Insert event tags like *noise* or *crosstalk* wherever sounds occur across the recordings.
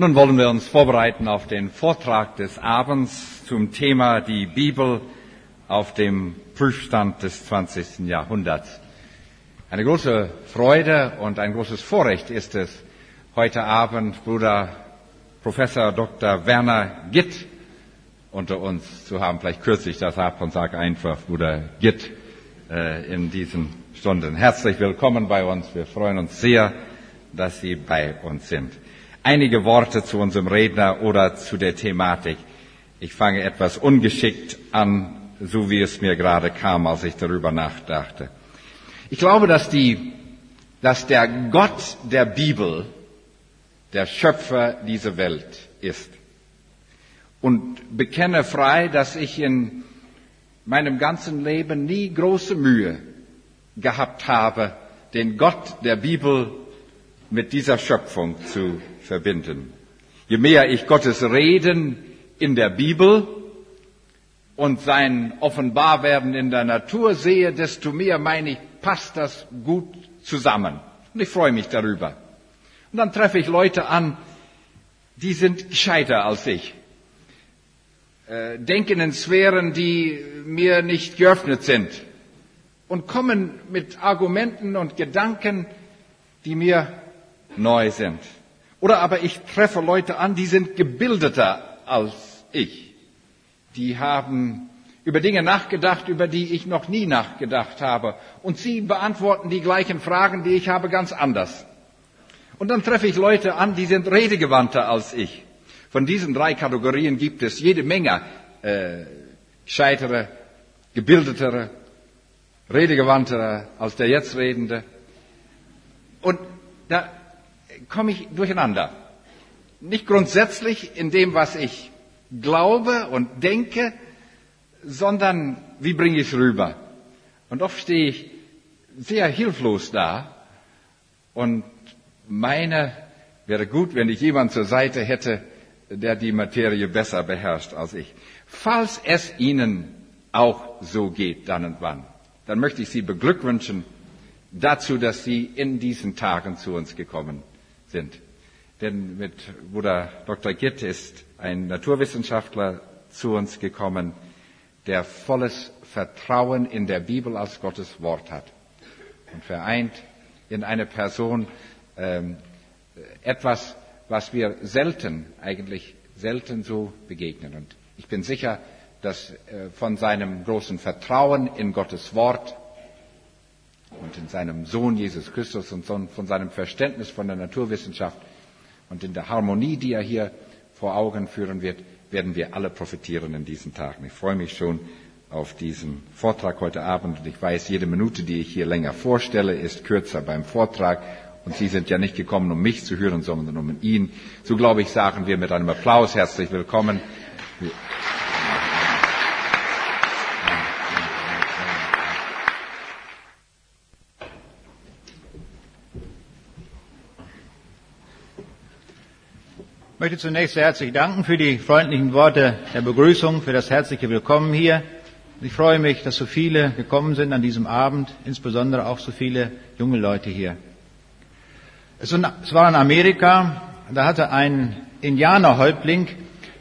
Nun wollen wir uns vorbereiten auf den Vortrag des Abends zum Thema die Bibel auf dem Prüfstand des 20. Jahrhunderts. Eine große Freude und ein großes Vorrecht ist es, heute Abend Bruder Professor Dr. Werner Gitt unter uns zu haben. Vielleicht kürze ich das ab und sage einfach Bruder Gitt äh, in diesen Stunden. Herzlich willkommen bei uns. Wir freuen uns sehr, dass Sie bei uns sind. Einige Worte zu unserem Redner oder zu der Thematik. Ich fange etwas ungeschickt an, so wie es mir gerade kam, als ich darüber nachdachte. Ich glaube, dass die, dass der Gott der Bibel der Schöpfer dieser Welt ist. Und bekenne frei, dass ich in meinem ganzen Leben nie große Mühe gehabt habe, den Gott der Bibel mit dieser Schöpfung zu verbinden. Je mehr ich Gottes Reden in der Bibel und sein Offenbarwerden in der Natur sehe, desto mehr meine ich, passt das gut zusammen. Und ich freue mich darüber. Und dann treffe ich Leute an, die sind gescheiter als ich, äh, denken in Sphären, die mir nicht geöffnet sind und kommen mit Argumenten und Gedanken, die mir neu sind. Oder aber ich treffe Leute an, die sind gebildeter als ich. Die haben über Dinge nachgedacht, über die ich noch nie nachgedacht habe. Und sie beantworten die gleichen Fragen, die ich habe, ganz anders. Und dann treffe ich Leute an, die sind redegewandter als ich. Von diesen drei Kategorien gibt es jede Menge äh, gescheitere, gebildetere, redegewandtere als der jetzt Redende. Und da komme ich durcheinander. Nicht grundsätzlich in dem, was ich glaube und denke, sondern wie bringe ich es rüber. Und oft stehe ich sehr hilflos da und meine, wäre gut, wenn ich jemand zur Seite hätte, der die Materie besser beherrscht als ich. Falls es Ihnen auch so geht, dann und wann, dann möchte ich Sie beglückwünschen dazu, dass Sie in diesen Tagen zu uns gekommen sind. Denn mit Bruder Dr. Gitt ist ein Naturwissenschaftler zu uns gekommen, der volles Vertrauen in der Bibel als Gottes Wort hat und vereint in eine Person ähm, etwas, was wir selten, eigentlich selten so begegnen. Und ich bin sicher, dass äh, von seinem großen Vertrauen in Gottes Wort und in seinem Sohn Jesus Christus und von seinem Verständnis von der Naturwissenschaft und in der Harmonie, die er hier vor Augen führen wird, werden wir alle profitieren in diesen Tagen. Ich freue mich schon auf diesen Vortrag heute Abend und ich weiß, jede Minute, die ich hier länger vorstelle, ist kürzer beim Vortrag und Sie sind ja nicht gekommen, um mich zu hören, sondern um ihn. So glaube ich, sagen wir mit einem Applaus herzlich willkommen. Ich möchte zunächst sehr herzlich danken für die freundlichen Worte der Begrüßung, für das herzliche Willkommen hier. Ich freue mich, dass so viele gekommen sind an diesem Abend, insbesondere auch so viele junge Leute hier. Es war in Amerika, da hatte ein Indianerhäuptling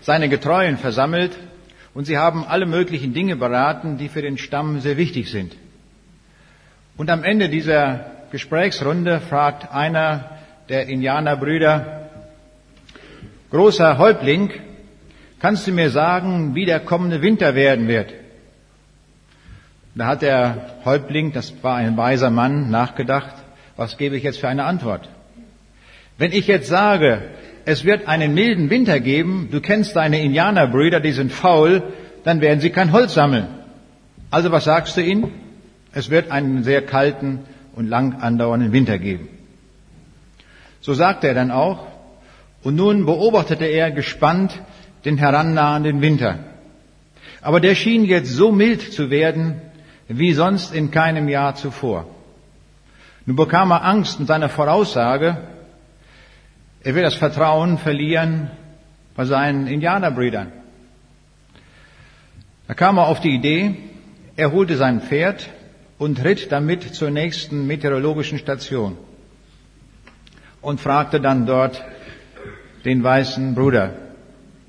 seine Getreuen versammelt und sie haben alle möglichen Dinge beraten, die für den Stamm sehr wichtig sind. Und am Ende dieser Gesprächsrunde fragt einer der Indianerbrüder, Großer Häuptling, kannst du mir sagen, wie der kommende Winter werden wird? Da hat der Häuptling, das war ein weiser Mann, nachgedacht, was gebe ich jetzt für eine Antwort? Wenn ich jetzt sage, es wird einen milden Winter geben, du kennst deine Indianerbrüder, die sind faul, dann werden sie kein Holz sammeln. Also was sagst du ihnen? Es wird einen sehr kalten und lang andauernden Winter geben. So sagt er dann auch, und nun beobachtete er gespannt den herannahenden Winter. Aber der schien jetzt so mild zu werden, wie sonst in keinem Jahr zuvor. Nun bekam er Angst mit seiner Voraussage, er will das Vertrauen verlieren bei seinen Indianerbrüdern. Da kam er auf die Idee, er holte sein Pferd und ritt damit zur nächsten meteorologischen Station und fragte dann dort den weißen Bruder,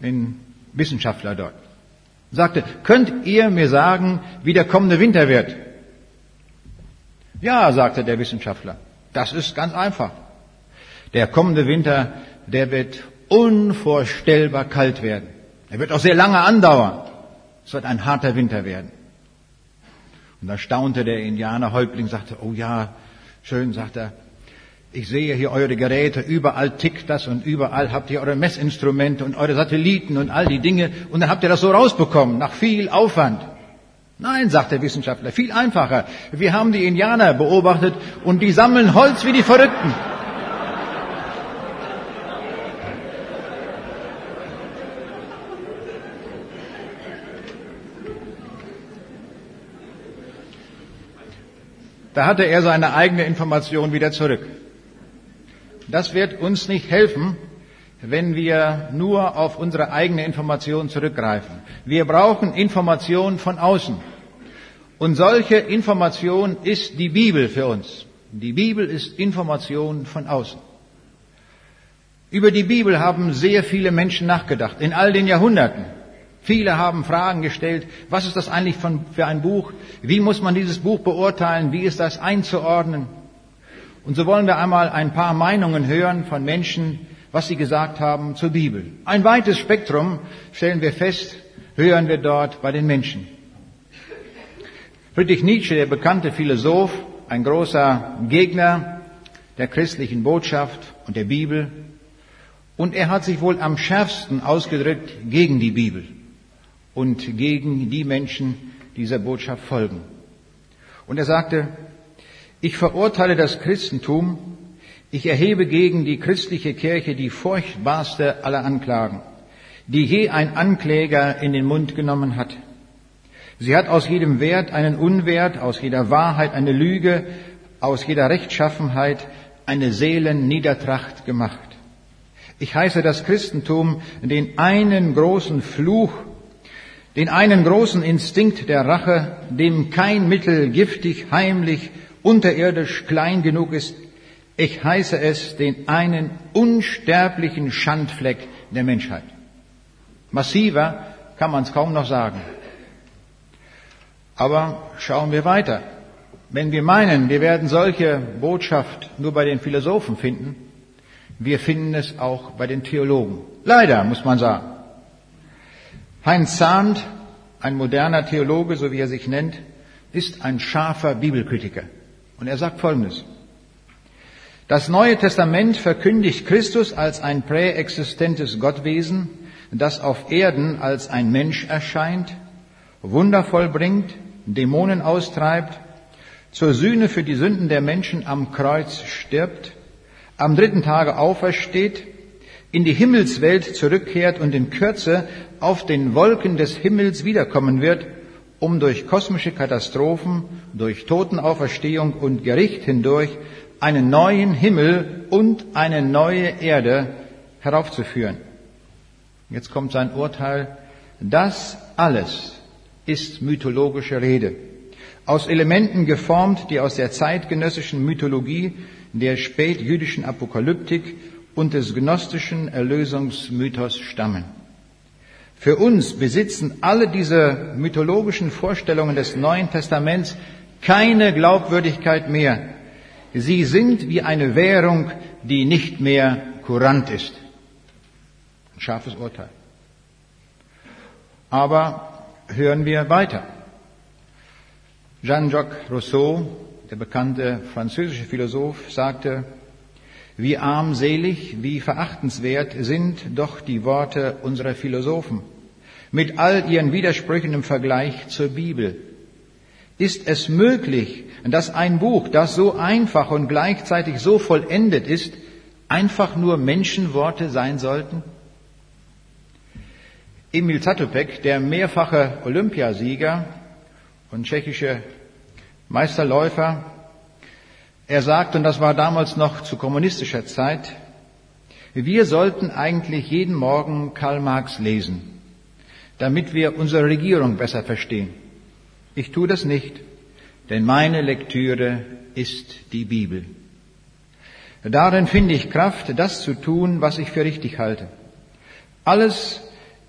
den Wissenschaftler dort. Sagte, könnt ihr mir sagen, wie der kommende Winter wird? Ja, sagte der Wissenschaftler, das ist ganz einfach. Der kommende Winter, der wird unvorstellbar kalt werden. Er wird auch sehr lange andauern. Es wird ein harter Winter werden. Und da staunte der Indianerhäuptling, sagte, oh ja, schön, sagt er, ich sehe hier eure Geräte, überall tickt das und überall habt ihr eure Messinstrumente und eure Satelliten und all die Dinge und dann habt ihr das so rausbekommen, nach viel Aufwand. Nein, sagt der Wissenschaftler, viel einfacher. Wir haben die Indianer beobachtet und die sammeln Holz wie die Verrückten. Da hatte er seine eigene Information wieder zurück. Das wird uns nicht helfen, wenn wir nur auf unsere eigene Information zurückgreifen. Wir brauchen Information von außen. Und solche Information ist die Bibel für uns. Die Bibel ist Information von außen. Über die Bibel haben sehr viele Menschen nachgedacht, in all den Jahrhunderten. Viele haben Fragen gestellt, was ist das eigentlich für ein Buch? Wie muss man dieses Buch beurteilen? Wie ist das einzuordnen? Und so wollen wir einmal ein paar Meinungen hören von Menschen, was sie gesagt haben zur Bibel. Ein weites Spektrum, stellen wir fest, hören wir dort bei den Menschen. Friedrich Nietzsche, der bekannte Philosoph, ein großer Gegner der christlichen Botschaft und der Bibel. Und er hat sich wohl am schärfsten ausgedrückt gegen die Bibel und gegen die Menschen, die dieser Botschaft folgen. Und er sagte, ich verurteile das Christentum. Ich erhebe gegen die christliche Kirche die furchtbarste aller Anklagen, die je ein Ankläger in den Mund genommen hat. Sie hat aus jedem Wert einen Unwert, aus jeder Wahrheit eine Lüge, aus jeder Rechtschaffenheit eine Seelenniedertracht gemacht. Ich heiße das Christentum den einen großen Fluch, den einen großen Instinkt der Rache, dem kein Mittel giftig, heimlich unterirdisch klein genug ist, ich heiße es den einen unsterblichen Schandfleck der Menschheit. Massiver kann man es kaum noch sagen. Aber schauen wir weiter. Wenn wir meinen, wir werden solche Botschaft nur bei den Philosophen finden, wir finden es auch bei den Theologen. Leider, muss man sagen. Heinz Zahnt, ein moderner Theologe, so wie er sich nennt, ist ein scharfer Bibelkritiker. Und er sagt Folgendes. Das Neue Testament verkündigt Christus als ein präexistentes Gottwesen, das auf Erden als ein Mensch erscheint, Wunder vollbringt, Dämonen austreibt, zur Sühne für die Sünden der Menschen am Kreuz stirbt, am dritten Tage aufersteht, in die Himmelswelt zurückkehrt und in Kürze auf den Wolken des Himmels wiederkommen wird, um durch kosmische Katastrophen, durch Totenauferstehung und Gericht hindurch einen neuen Himmel und eine neue Erde heraufzuführen. Jetzt kommt sein Urteil. Das alles ist mythologische Rede. Aus Elementen geformt, die aus der zeitgenössischen Mythologie, der spätjüdischen Apokalyptik und des gnostischen Erlösungsmythos stammen. Für uns besitzen alle diese mythologischen Vorstellungen des Neuen Testaments keine Glaubwürdigkeit mehr. Sie sind wie eine Währung, die nicht mehr kurant ist. Ein scharfes Urteil. Aber hören wir weiter. Jean-Jacques Rousseau, der bekannte französische Philosoph, sagte, wie armselig, wie verachtenswert sind doch die Worte unserer Philosophen mit all ihren Widersprüchen im Vergleich zur Bibel. Ist es möglich, dass ein Buch, das so einfach und gleichzeitig so vollendet ist, einfach nur Menschenworte sein sollten? Emil Zatopek, der mehrfache Olympiasieger und tschechische Meisterläufer, er sagt, und das war damals noch zu kommunistischer Zeit, wir sollten eigentlich jeden Morgen Karl Marx lesen, damit wir unsere Regierung besser verstehen. Ich tue das nicht, denn meine Lektüre ist die Bibel. Darin finde ich Kraft, das zu tun, was ich für richtig halte. Alles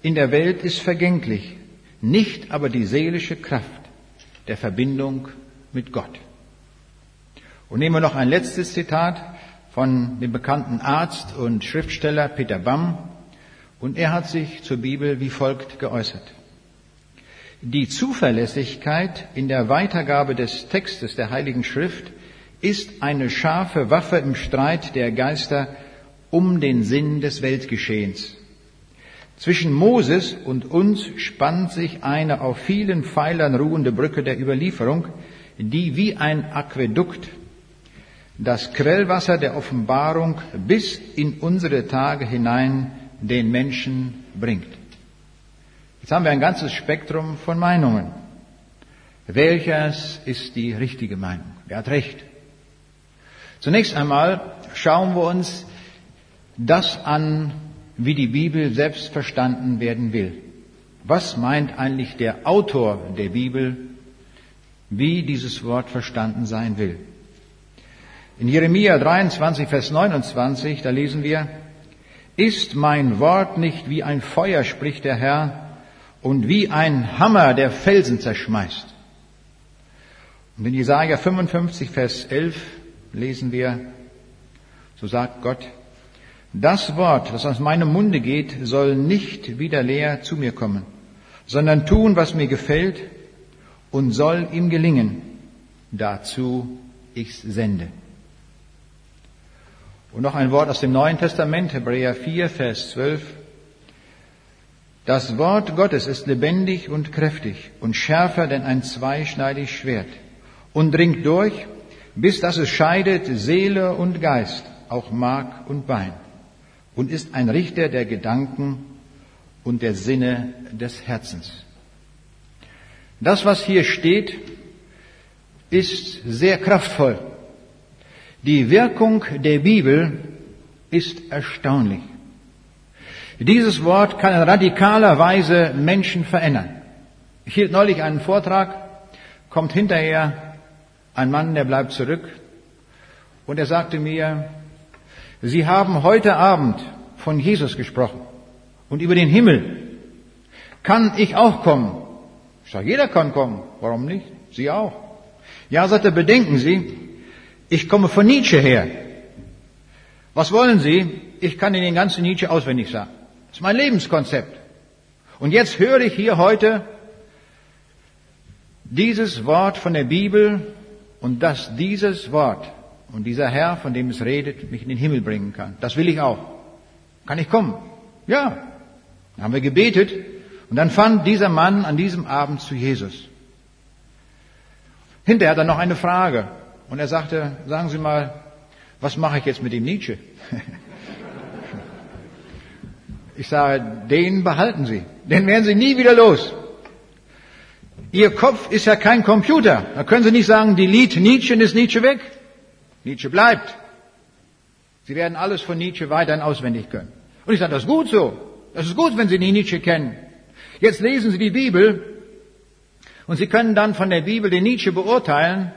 in der Welt ist vergänglich, nicht aber die seelische Kraft der Verbindung mit Gott. Und nehmen wir noch ein letztes Zitat von dem bekannten Arzt und Schriftsteller Peter Bamm. Und er hat sich zur Bibel wie folgt geäußert. Die Zuverlässigkeit in der Weitergabe des Textes der Heiligen Schrift ist eine scharfe Waffe im Streit der Geister um den Sinn des Weltgeschehens. Zwischen Moses und uns spannt sich eine auf vielen Pfeilern ruhende Brücke der Überlieferung, die wie ein Aquädukt das Quellwasser der Offenbarung bis in unsere Tage hinein den Menschen bringt. Jetzt haben wir ein ganzes Spektrum von Meinungen. Welches ist die richtige Meinung? Wer hat recht? Zunächst einmal schauen wir uns das an, wie die Bibel selbst verstanden werden will. Was meint eigentlich der Autor der Bibel, wie dieses Wort verstanden sein will? In Jeremia 23, Vers 29, da lesen wir, ist mein Wort nicht wie ein Feuer, spricht der Herr, und wie ein Hammer, der Felsen zerschmeißt. Und in Jesaja 55, Vers 11 lesen wir, so sagt Gott, das Wort, das aus meinem Munde geht, soll nicht wieder leer zu mir kommen, sondern tun, was mir gefällt und soll ihm gelingen. Dazu ich's sende. Und noch ein Wort aus dem Neuen Testament, Hebräer 4, Vers 12. Das Wort Gottes ist lebendig und kräftig und schärfer denn ein zweischneidig Schwert und dringt durch, bis dass es scheidet Seele und Geist, auch Mark und Bein und ist ein Richter der Gedanken und der Sinne des Herzens. Das, was hier steht, ist sehr kraftvoll. Die Wirkung der Bibel ist erstaunlich. Dieses Wort kann in radikaler Weise Menschen verändern. Ich hielt neulich einen Vortrag, kommt hinterher ein Mann, der bleibt zurück und er sagte mir, Sie haben heute Abend von Jesus gesprochen und über den Himmel. Kann ich auch kommen? Ich sage, jeder kann kommen. Warum nicht? Sie auch. Ja, sagt er, bedenken Sie, ich komme von Nietzsche her. Was wollen Sie? Ich kann Ihnen den ganzen Nietzsche auswendig sagen. Das ist mein Lebenskonzept. Und jetzt höre ich hier heute dieses Wort von der Bibel und dass dieses Wort und dieser Herr, von dem es redet, mich in den Himmel bringen kann. Das will ich auch. Kann ich kommen? Ja. Dann haben wir gebetet und dann fand dieser Mann an diesem Abend zu Jesus. Hinterher hat er noch eine Frage. Und er sagte, sagen Sie mal, was mache ich jetzt mit dem Nietzsche? *laughs* Ich sage, den behalten Sie. Den werden Sie nie wieder los. Ihr Kopf ist ja kein Computer. Da können Sie nicht sagen, delete Nietzsche und ist Nietzsche weg. Nietzsche bleibt. Sie werden alles von Nietzsche weiterhin auswendig können. Und ich sage, das ist gut so. Das ist gut, wenn Sie die Nietzsche kennen. Jetzt lesen Sie die Bibel und Sie können dann von der Bibel den Nietzsche beurteilen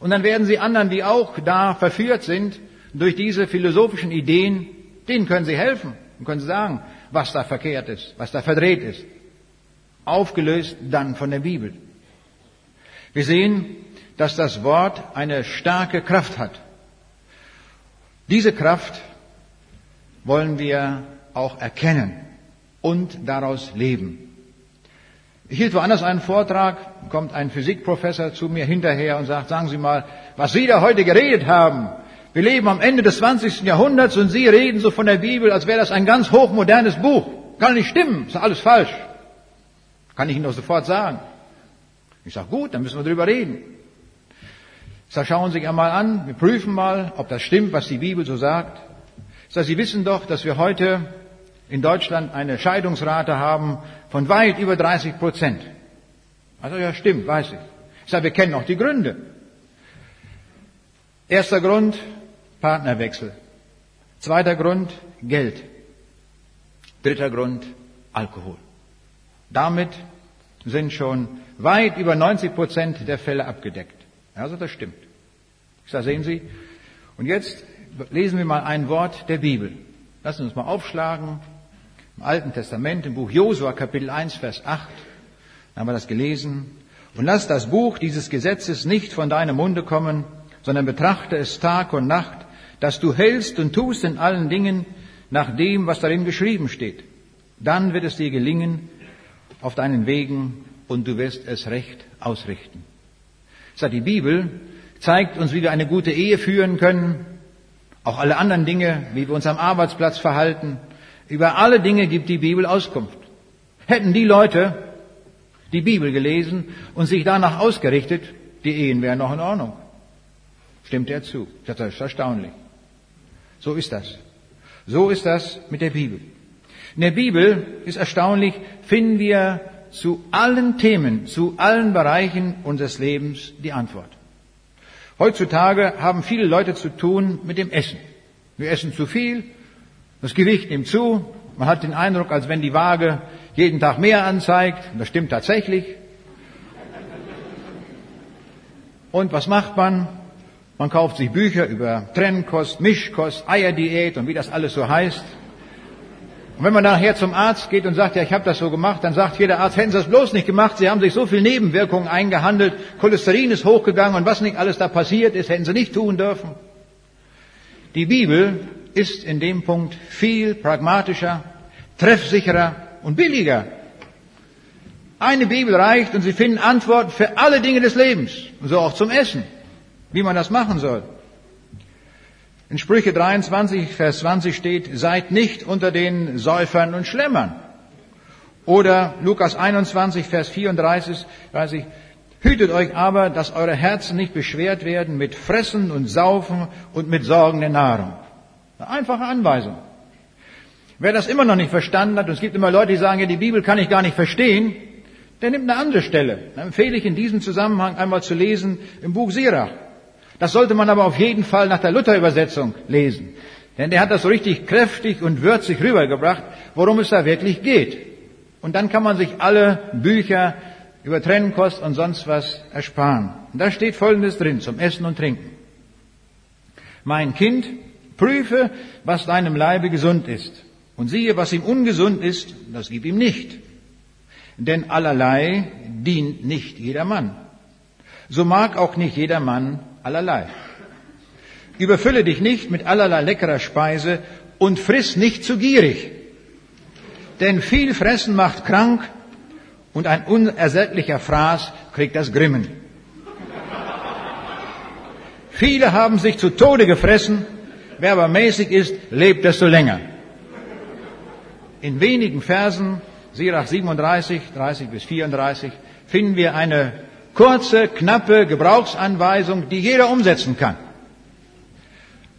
und dann werden Sie anderen, die auch da verführt sind durch diese philosophischen Ideen, denen können Sie helfen und können sagen, was da verkehrt ist, was da verdreht ist. Aufgelöst dann von der Bibel. Wir sehen, dass das Wort eine starke Kraft hat. Diese Kraft wollen wir auch erkennen und daraus leben. Ich hielt woanders einen Vortrag, kommt ein Physikprofessor zu mir hinterher und sagt, sagen Sie mal, was Sie da heute geredet haben. Wir leben am Ende des 20. Jahrhunderts und Sie reden so von der Bibel, als wäre das ein ganz hochmodernes Buch. Kann nicht stimmen, ist alles falsch. Kann ich Ihnen doch sofort sagen. Ich sage, gut, dann müssen wir drüber reden. Ich sage, schauen Sie sich einmal an, wir prüfen mal, ob das stimmt, was die Bibel so sagt. Ich sage, Sie wissen doch, dass wir heute in Deutschland eine Scheidungsrate haben von weit über 30 Prozent. Also ja, stimmt, weiß ich. Ich sage, wir kennen auch die Gründe. Erster Grund, Partnerwechsel. Zweiter Grund, Geld. Dritter Grund, Alkohol. Damit sind schon weit über 90 Prozent der Fälle abgedeckt. Also das stimmt. Ich sage, sehen Sie, und jetzt lesen wir mal ein Wort der Bibel. Lassen uns mal aufschlagen. Im Alten Testament, im Buch Josua, Kapitel 1, Vers 8, haben wir das gelesen. Und lass das Buch dieses Gesetzes nicht von deinem Munde kommen, sondern betrachte es Tag und Nacht, dass du hältst und tust in allen Dingen nach dem, was darin geschrieben steht. Dann wird es dir gelingen auf deinen Wegen und du wirst es recht ausrichten. Sagt die Bibel, zeigt uns, wie wir eine gute Ehe führen können, auch alle anderen Dinge, wie wir uns am Arbeitsplatz verhalten. Über alle Dinge gibt die Bibel Auskunft. Hätten die Leute die Bibel gelesen und sich danach ausgerichtet, die Ehen wären noch in Ordnung. Stimmt er zu? Das ist erstaunlich. So ist das. So ist das mit der Bibel. In der Bibel ist erstaunlich, finden wir zu allen Themen, zu allen Bereichen unseres Lebens die Antwort. Heutzutage haben viele Leute zu tun mit dem Essen. Wir essen zu viel, das Gewicht nimmt zu, man hat den Eindruck, als wenn die Waage jeden Tag mehr anzeigt, das stimmt tatsächlich. Und was macht man? Man kauft sich Bücher über Trennkost, Mischkost, Eierdiät und wie das alles so heißt. Und wenn man nachher zum Arzt geht und sagt, ja, ich habe das so gemacht, dann sagt jeder Arzt, hätten Sie das bloß nicht gemacht, Sie haben sich so viel Nebenwirkungen eingehandelt, Cholesterin ist hochgegangen und was nicht alles da passiert ist, hätten Sie nicht tun dürfen. Die Bibel ist in dem Punkt viel pragmatischer, treffsicherer und billiger. Eine Bibel reicht und Sie finden Antworten für alle Dinge des Lebens, und so auch zum Essen, wie man das machen soll. In Sprüche 23, Vers 20 steht, seid nicht unter den Säufern und Schlemmern. Oder Lukas 21, Vers 34, weiß ich, hütet euch aber, dass eure Herzen nicht beschwert werden mit Fressen und Saufen und mit Sorgen der Nahrung. Eine einfache Anweisung. Wer das immer noch nicht verstanden hat, und es gibt immer Leute, die sagen, ja, die Bibel kann ich gar nicht verstehen, der nimmt eine andere Stelle. Dann empfehle ich in diesem Zusammenhang einmal zu lesen im Buch Sirach. Das sollte man aber auf jeden Fall nach der Luther-Übersetzung lesen. Denn der hat das so richtig kräftig und würzig rübergebracht, worum es da wirklich geht. Und dann kann man sich alle Bücher über Trennkost und sonst was ersparen. Und da steht Folgendes drin zum Essen und Trinken. Mein Kind, prüfe, was deinem Leibe gesund ist. Und siehe, was ihm ungesund ist, das gib ihm nicht. Denn allerlei dient nicht jedermann. So mag auch nicht jedermann allerlei. Überfülle dich nicht mit allerlei leckerer Speise und friss nicht zu gierig. Denn viel Fressen macht krank und ein unersättlicher Fraß kriegt das Grimmen. Viele haben sich zu Tode gefressen, wer aber mäßig ist, lebt desto länger. In wenigen Versen, Sirach 37, 30 bis 34, finden wir eine kurze, knappe Gebrauchsanweisung, die jeder umsetzen kann.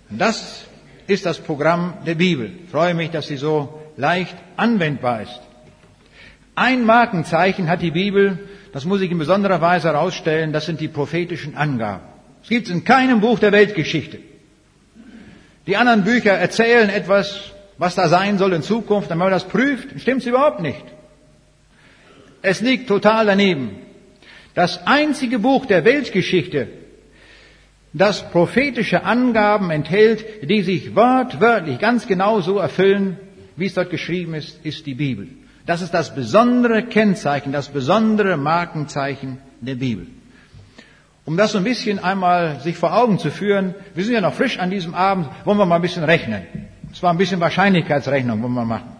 Das ist das Programm der Bibel. Ich freue mich, dass sie so leicht anwendbar ist. Ein Markenzeichen hat die Bibel, das muss ich in besonderer Weise herausstellen, das sind die prophetischen Angaben. Es gibt es in keinem Buch der Weltgeschichte. Die anderen Bücher erzählen etwas, was da sein soll in Zukunft, wenn man das prüft, stimmt es überhaupt nicht. Es liegt total daneben. Das einzige Buch der Weltgeschichte, das prophetische Angaben enthält, die sich wortwörtlich ganz genau so erfüllen, wie es dort geschrieben ist, ist die Bibel. Das ist das besondere Kennzeichen, das besondere Markenzeichen der Bibel. Um das so ein bisschen einmal sich vor Augen zu führen, wir sind ja noch frisch an diesem Abend, wollen wir mal ein bisschen rechnen. Es war ein bisschen Wahrscheinlichkeitsrechnung, wollen wir machen.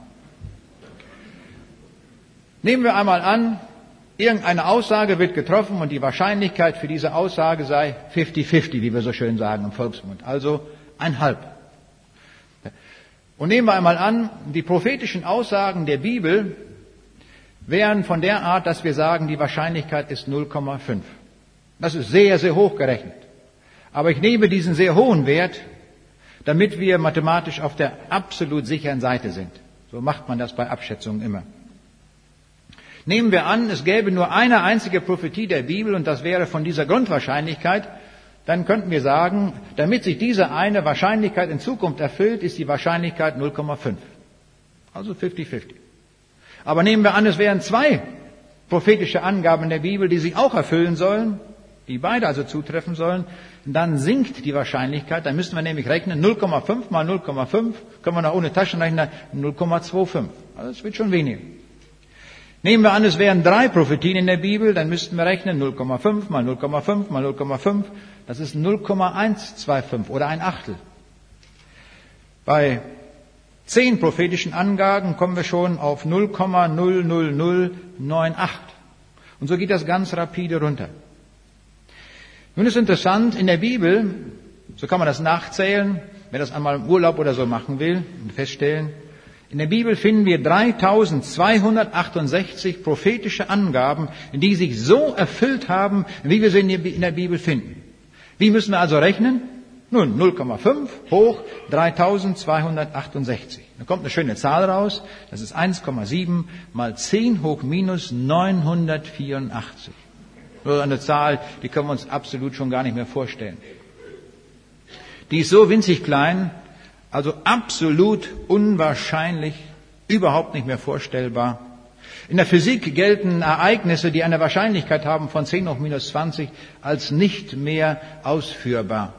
Nehmen wir einmal an, Irgendeine Aussage wird getroffen und die Wahrscheinlichkeit für diese Aussage sei 50-50, wie wir so schön sagen im Volksmund. Also ein Halb. Und nehmen wir einmal an, die prophetischen Aussagen der Bibel wären von der Art, dass wir sagen, die Wahrscheinlichkeit ist 0,5. Das ist sehr, sehr hoch gerechnet. Aber ich nehme diesen sehr hohen Wert, damit wir mathematisch auf der absolut sicheren Seite sind. So macht man das bei Abschätzungen immer. Nehmen wir an, es gäbe nur eine einzige Prophetie der Bibel und das wäre von dieser Grundwahrscheinlichkeit, dann könnten wir sagen, damit sich diese eine Wahrscheinlichkeit in Zukunft erfüllt, ist die Wahrscheinlichkeit 0,5. Also 50-50. Aber nehmen wir an, es wären zwei prophetische Angaben der Bibel, die sich auch erfüllen sollen, die beide also zutreffen sollen, dann sinkt die Wahrscheinlichkeit. Dann müssten wir nämlich rechnen, 0,5 mal 0,5 können wir noch ohne Taschenrechner 0,25. Also es wird schon weniger. Nehmen wir an, es wären drei Prophetien in der Bibel, dann müssten wir rechnen 0,5 mal 0,5 mal 0,5. Das ist 0,125 oder ein Achtel. Bei zehn prophetischen Angaben kommen wir schon auf 0,00098. Und so geht das ganz rapide runter. Nun ist interessant, in der Bibel, so kann man das nachzählen, wer das einmal im Urlaub oder so machen will und feststellen, in der Bibel finden wir 3268 prophetische Angaben, die sich so erfüllt haben, wie wir sie in der Bibel finden. Wie müssen wir also rechnen? Nun, 0,5 hoch 3268. Da kommt eine schöne Zahl raus. Das ist 1,7 mal 10 hoch minus 984. Nur eine Zahl, die können wir uns absolut schon gar nicht mehr vorstellen. Die ist so winzig klein, also absolut unwahrscheinlich, überhaupt nicht mehr vorstellbar. In der Physik gelten Ereignisse, die eine Wahrscheinlichkeit haben von 10 hoch minus 20, als nicht mehr ausführbar.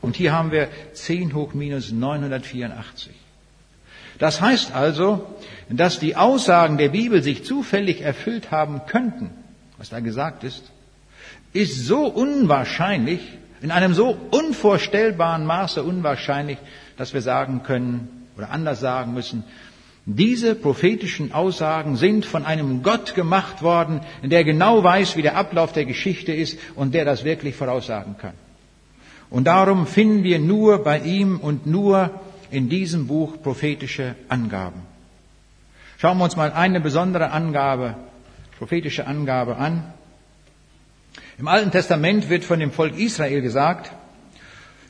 Und hier haben wir 10 hoch minus 984. Das heißt also, dass die Aussagen der Bibel sich zufällig erfüllt haben könnten, was da gesagt ist, ist so unwahrscheinlich, in einem so unvorstellbaren Maße unwahrscheinlich, dass wir sagen können oder anders sagen müssen, diese prophetischen Aussagen sind von einem Gott gemacht worden, der genau weiß, wie der Ablauf der Geschichte ist und der das wirklich voraussagen kann. Und darum finden wir nur bei ihm und nur in diesem Buch prophetische Angaben. Schauen wir uns mal eine besondere Angabe, prophetische Angabe an. Im Alten Testament wird von dem Volk Israel gesagt,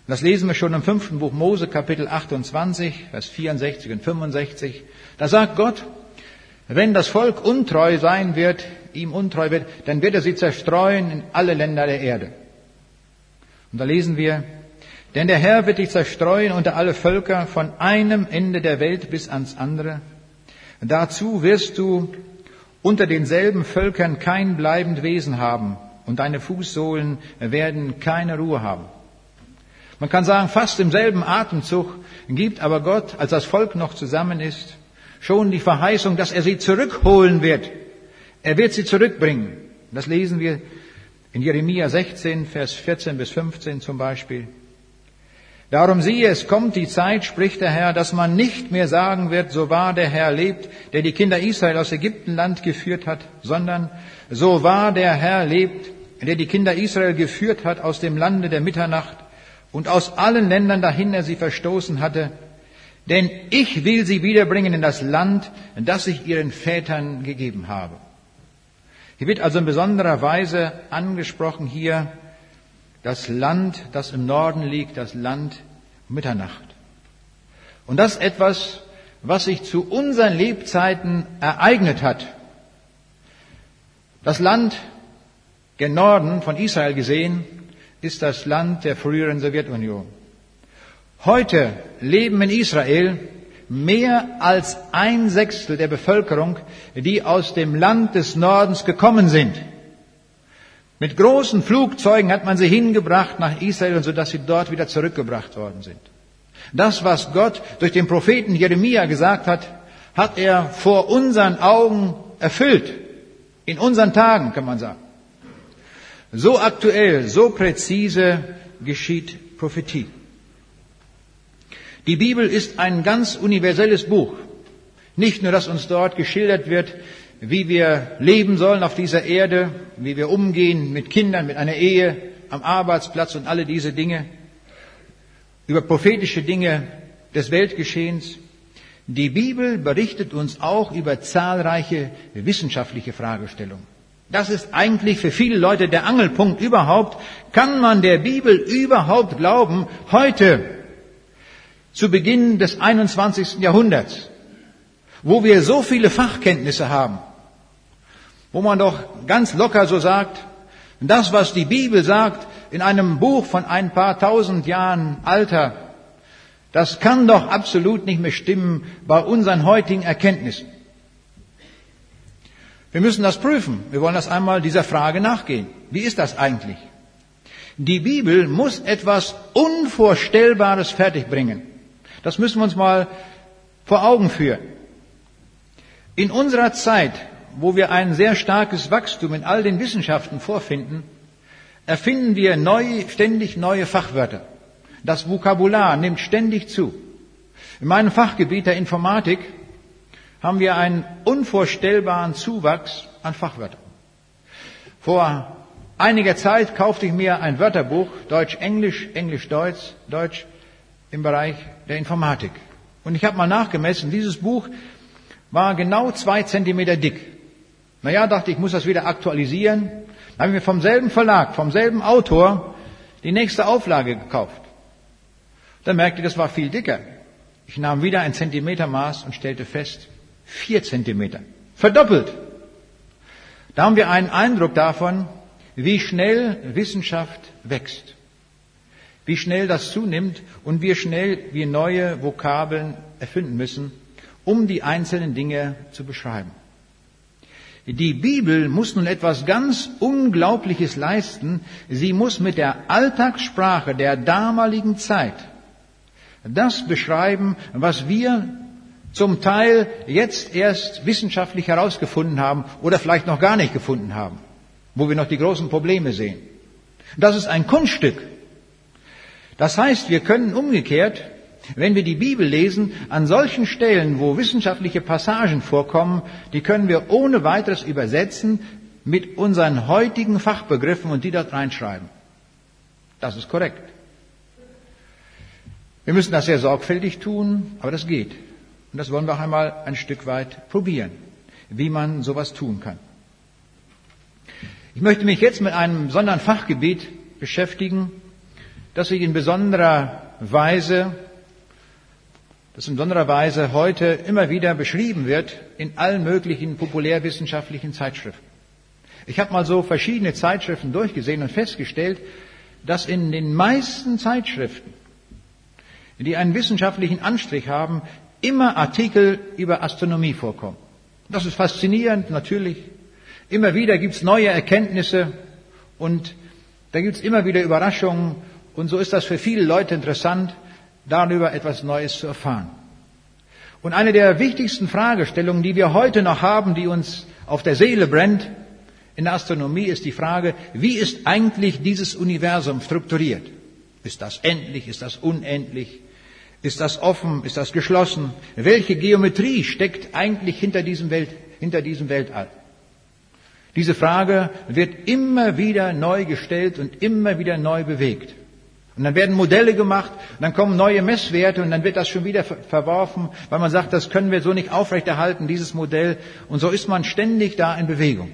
das lesen wir schon im fünften Buch Mose, Kapitel 28, Vers 64 und 65. Da sagt Gott, wenn das Volk untreu sein wird, ihm untreu wird, dann wird er sie zerstreuen in alle Länder der Erde. Und da lesen wir, denn der Herr wird dich zerstreuen unter alle Völker von einem Ende der Welt bis ans andere. Dazu wirst du unter denselben Völkern kein bleibend Wesen haben und deine Fußsohlen werden keine Ruhe haben. Man kann sagen, fast im selben Atemzug gibt aber Gott, als das Volk noch zusammen ist, schon die Verheißung, dass er sie zurückholen wird. Er wird sie zurückbringen. Das lesen wir in Jeremia 16, Vers 14 bis 15 zum Beispiel. Darum siehe, es kommt die Zeit, spricht der Herr, dass man nicht mehr sagen wird, so wahr der Herr lebt, der die Kinder Israel aus Ägyptenland geführt hat, sondern so wahr der Herr lebt, der die Kinder Israel geführt hat aus dem Lande der Mitternacht und aus allen Ländern dahin er sie verstoßen hatte. Denn ich will sie wiederbringen in das Land, das ich ihren Vätern gegeben habe. Hier wird also in besonderer Weise angesprochen hier das Land, das im Norden liegt, das Land Mitternacht. Und das ist etwas, was sich zu unseren Lebzeiten ereignet hat. Das Land Gen Norden von Israel gesehen ist das Land der früheren Sowjetunion. Heute leben in Israel mehr als ein Sechstel der Bevölkerung, die aus dem Land des Nordens gekommen sind. Mit großen Flugzeugen hat man sie hingebracht nach Israel, sodass sie dort wieder zurückgebracht worden sind. Das, was Gott durch den Propheten Jeremia gesagt hat, hat er vor unseren Augen erfüllt. In unseren Tagen, kann man sagen. So aktuell, so präzise geschieht Prophetie. Die Bibel ist ein ganz universelles Buch. Nicht nur, dass uns dort geschildert wird, wie wir leben sollen auf dieser Erde, wie wir umgehen mit Kindern, mit einer Ehe, am Arbeitsplatz und alle diese Dinge, über prophetische Dinge des Weltgeschehens. Die Bibel berichtet uns auch über zahlreiche wissenschaftliche Fragestellungen. Das ist eigentlich für viele Leute der Angelpunkt überhaupt. Kann man der Bibel überhaupt glauben, heute, zu Beginn des 21. Jahrhunderts, wo wir so viele Fachkenntnisse haben, wo man doch ganz locker so sagt, das, was die Bibel sagt, in einem Buch von ein paar tausend Jahren Alter, das kann doch absolut nicht mehr stimmen bei unseren heutigen Erkenntnissen. Wir müssen das prüfen. Wir wollen das einmal dieser Frage nachgehen. Wie ist das eigentlich? Die Bibel muss etwas Unvorstellbares fertigbringen. Das müssen wir uns mal vor Augen führen. In unserer Zeit, wo wir ein sehr starkes Wachstum in all den Wissenschaften vorfinden, erfinden wir neu, ständig neue Fachwörter. Das Vokabular nimmt ständig zu. In meinem Fachgebiet der Informatik haben wir einen unvorstellbaren Zuwachs an Fachwörtern. Vor einiger Zeit kaufte ich mir ein Wörterbuch, Deutsch-Englisch, Englisch-Deutsch, Deutsch im Bereich der Informatik. Und ich habe mal nachgemessen, dieses Buch war genau zwei Zentimeter dick. Naja, dachte ich, muss das wieder aktualisieren. Dann habe ich mir vom selben Verlag, vom selben Autor die nächste Auflage gekauft. Dann merkte ich, das war viel dicker. Ich nahm wieder ein Zentimetermaß und stellte fest, vier Zentimeter. Verdoppelt. Da haben wir einen Eindruck davon, wie schnell Wissenschaft wächst. Wie schnell das zunimmt und wie schnell wir neue Vokabeln erfinden müssen, um die einzelnen Dinge zu beschreiben. Die Bibel muss nun etwas ganz Unglaubliches leisten. Sie muss mit der Alltagssprache der damaligen Zeit das beschreiben, was wir zum Teil jetzt erst wissenschaftlich herausgefunden haben oder vielleicht noch gar nicht gefunden haben, wo wir noch die großen Probleme sehen. Das ist ein Kunststück. Das heißt, wir können umgekehrt, wenn wir die Bibel lesen, an solchen Stellen, wo wissenschaftliche Passagen vorkommen, die können wir ohne weiteres übersetzen mit unseren heutigen Fachbegriffen und die dort reinschreiben. Das ist korrekt. Wir müssen das sehr sorgfältig tun, aber das geht. Und das wollen wir auch einmal ein Stück weit probieren, wie man sowas tun kann. Ich möchte mich jetzt mit einem besonderen Fachgebiet beschäftigen, das sich in besonderer Weise, das in besonderer Weise heute immer wieder beschrieben wird in allen möglichen populärwissenschaftlichen Zeitschriften. Ich habe mal so verschiedene Zeitschriften durchgesehen und festgestellt, dass in den meisten Zeitschriften die einen wissenschaftlichen Anstrich haben, immer Artikel über Astronomie vorkommen. Das ist faszinierend, natürlich. Immer wieder gibt's neue Erkenntnisse und da gibt's immer wieder Überraschungen und so ist das für viele Leute interessant, darüber etwas Neues zu erfahren. Und eine der wichtigsten Fragestellungen, die wir heute noch haben, die uns auf der Seele brennt, in der Astronomie ist die Frage, wie ist eigentlich dieses Universum strukturiert? Ist das endlich? Ist das unendlich? Ist das offen? Ist das geschlossen? Welche Geometrie steckt eigentlich hinter diesem, Welt, hinter diesem Weltall? Diese Frage wird immer wieder neu gestellt und immer wieder neu bewegt. Und dann werden Modelle gemacht, und dann kommen neue Messwerte und dann wird das schon wieder verworfen, weil man sagt, das können wir so nicht aufrechterhalten, dieses Modell. Und so ist man ständig da in Bewegung.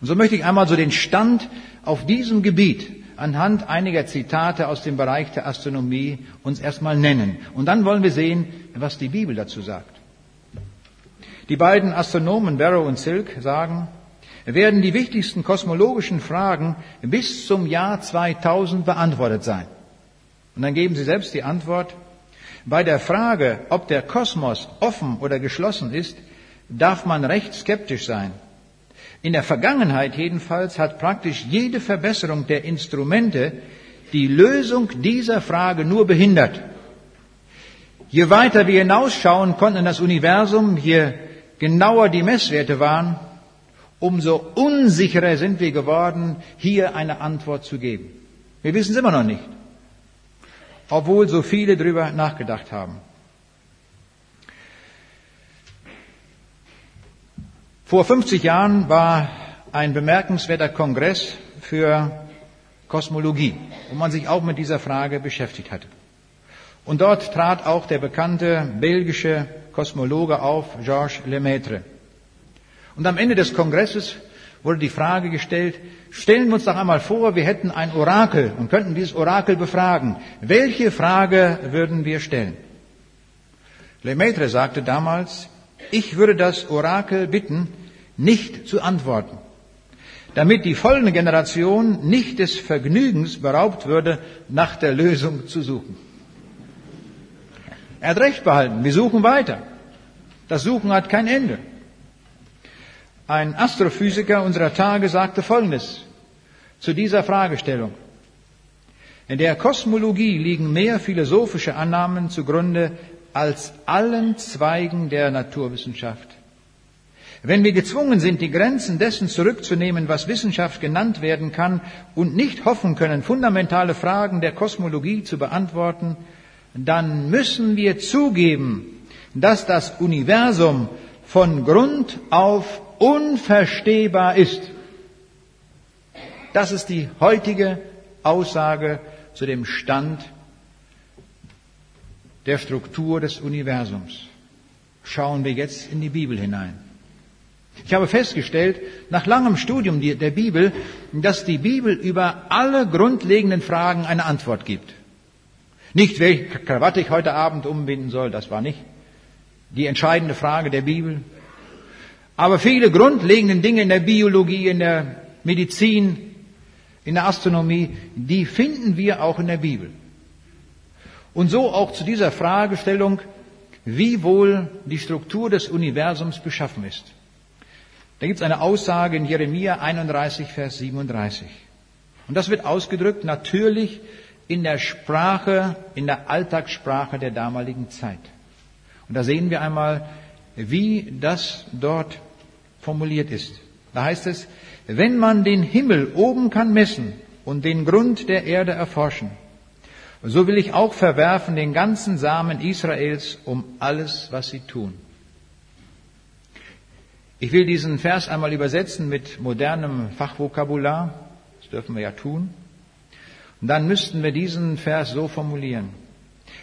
Und so möchte ich einmal so den Stand auf diesem Gebiet anhand einiger Zitate aus dem Bereich der Astronomie uns erstmal nennen. Und dann wollen wir sehen, was die Bibel dazu sagt. Die beiden Astronomen Barrow und Silk sagen, werden die wichtigsten kosmologischen Fragen bis zum Jahr 2000 beantwortet sein. Und dann geben sie selbst die Antwort, bei der Frage, ob der Kosmos offen oder geschlossen ist, darf man recht skeptisch sein. In der Vergangenheit jedenfalls hat praktisch jede Verbesserung der Instrumente die Lösung dieser Frage nur behindert. Je weiter wir hinausschauen konnten in das Universum, je genauer die Messwerte waren, umso unsicherer sind wir geworden, hier eine Antwort zu geben. Wir wissen es immer noch nicht, obwohl so viele darüber nachgedacht haben. Vor 50 Jahren war ein bemerkenswerter Kongress für Kosmologie, wo man sich auch mit dieser Frage beschäftigt hatte. Und dort trat auch der bekannte belgische Kosmologe auf, Georges Lemaitre. Und am Ende des Kongresses wurde die Frage gestellt, stellen wir uns doch einmal vor, wir hätten ein Orakel und könnten dieses Orakel befragen. Welche Frage würden wir stellen? Lemaitre sagte damals, ich würde das Orakel bitten, nicht zu antworten, damit die folgende Generation nicht des Vergnügens beraubt würde, nach der Lösung zu suchen. Er hat recht behalten, wir suchen weiter. Das Suchen hat kein Ende. Ein Astrophysiker unserer Tage sagte Folgendes zu dieser Fragestellung. In der Kosmologie liegen mehr philosophische Annahmen zugrunde als allen Zweigen der Naturwissenschaft. Wenn wir gezwungen sind, die Grenzen dessen zurückzunehmen, was Wissenschaft genannt werden kann, und nicht hoffen können, fundamentale Fragen der Kosmologie zu beantworten, dann müssen wir zugeben, dass das Universum von Grund auf unverstehbar ist. Das ist die heutige Aussage zu dem Stand der Struktur des Universums. Schauen wir jetzt in die Bibel hinein. Ich habe festgestellt, nach langem Studium der Bibel, dass die Bibel über alle grundlegenden Fragen eine Antwort gibt. Nicht, welche Krawatte ich heute Abend umbinden soll, das war nicht die entscheidende Frage der Bibel. Aber viele grundlegende Dinge in der Biologie, in der Medizin, in der Astronomie, die finden wir auch in der Bibel. Und so auch zu dieser Fragestellung, wie wohl die Struktur des Universums beschaffen ist. Da gibt es eine Aussage in Jeremia 31, Vers 37. Und das wird ausgedrückt natürlich in der Sprache, in der Alltagssprache der damaligen Zeit. Und da sehen wir einmal, wie das dort formuliert ist. Da heißt es, wenn man den Himmel oben kann messen und den Grund der Erde erforschen, so will ich auch verwerfen den ganzen Samen Israels um alles, was sie tun. Ich will diesen Vers einmal übersetzen mit modernem Fachvokabular. Das dürfen wir ja tun. Und dann müssten wir diesen Vers so formulieren.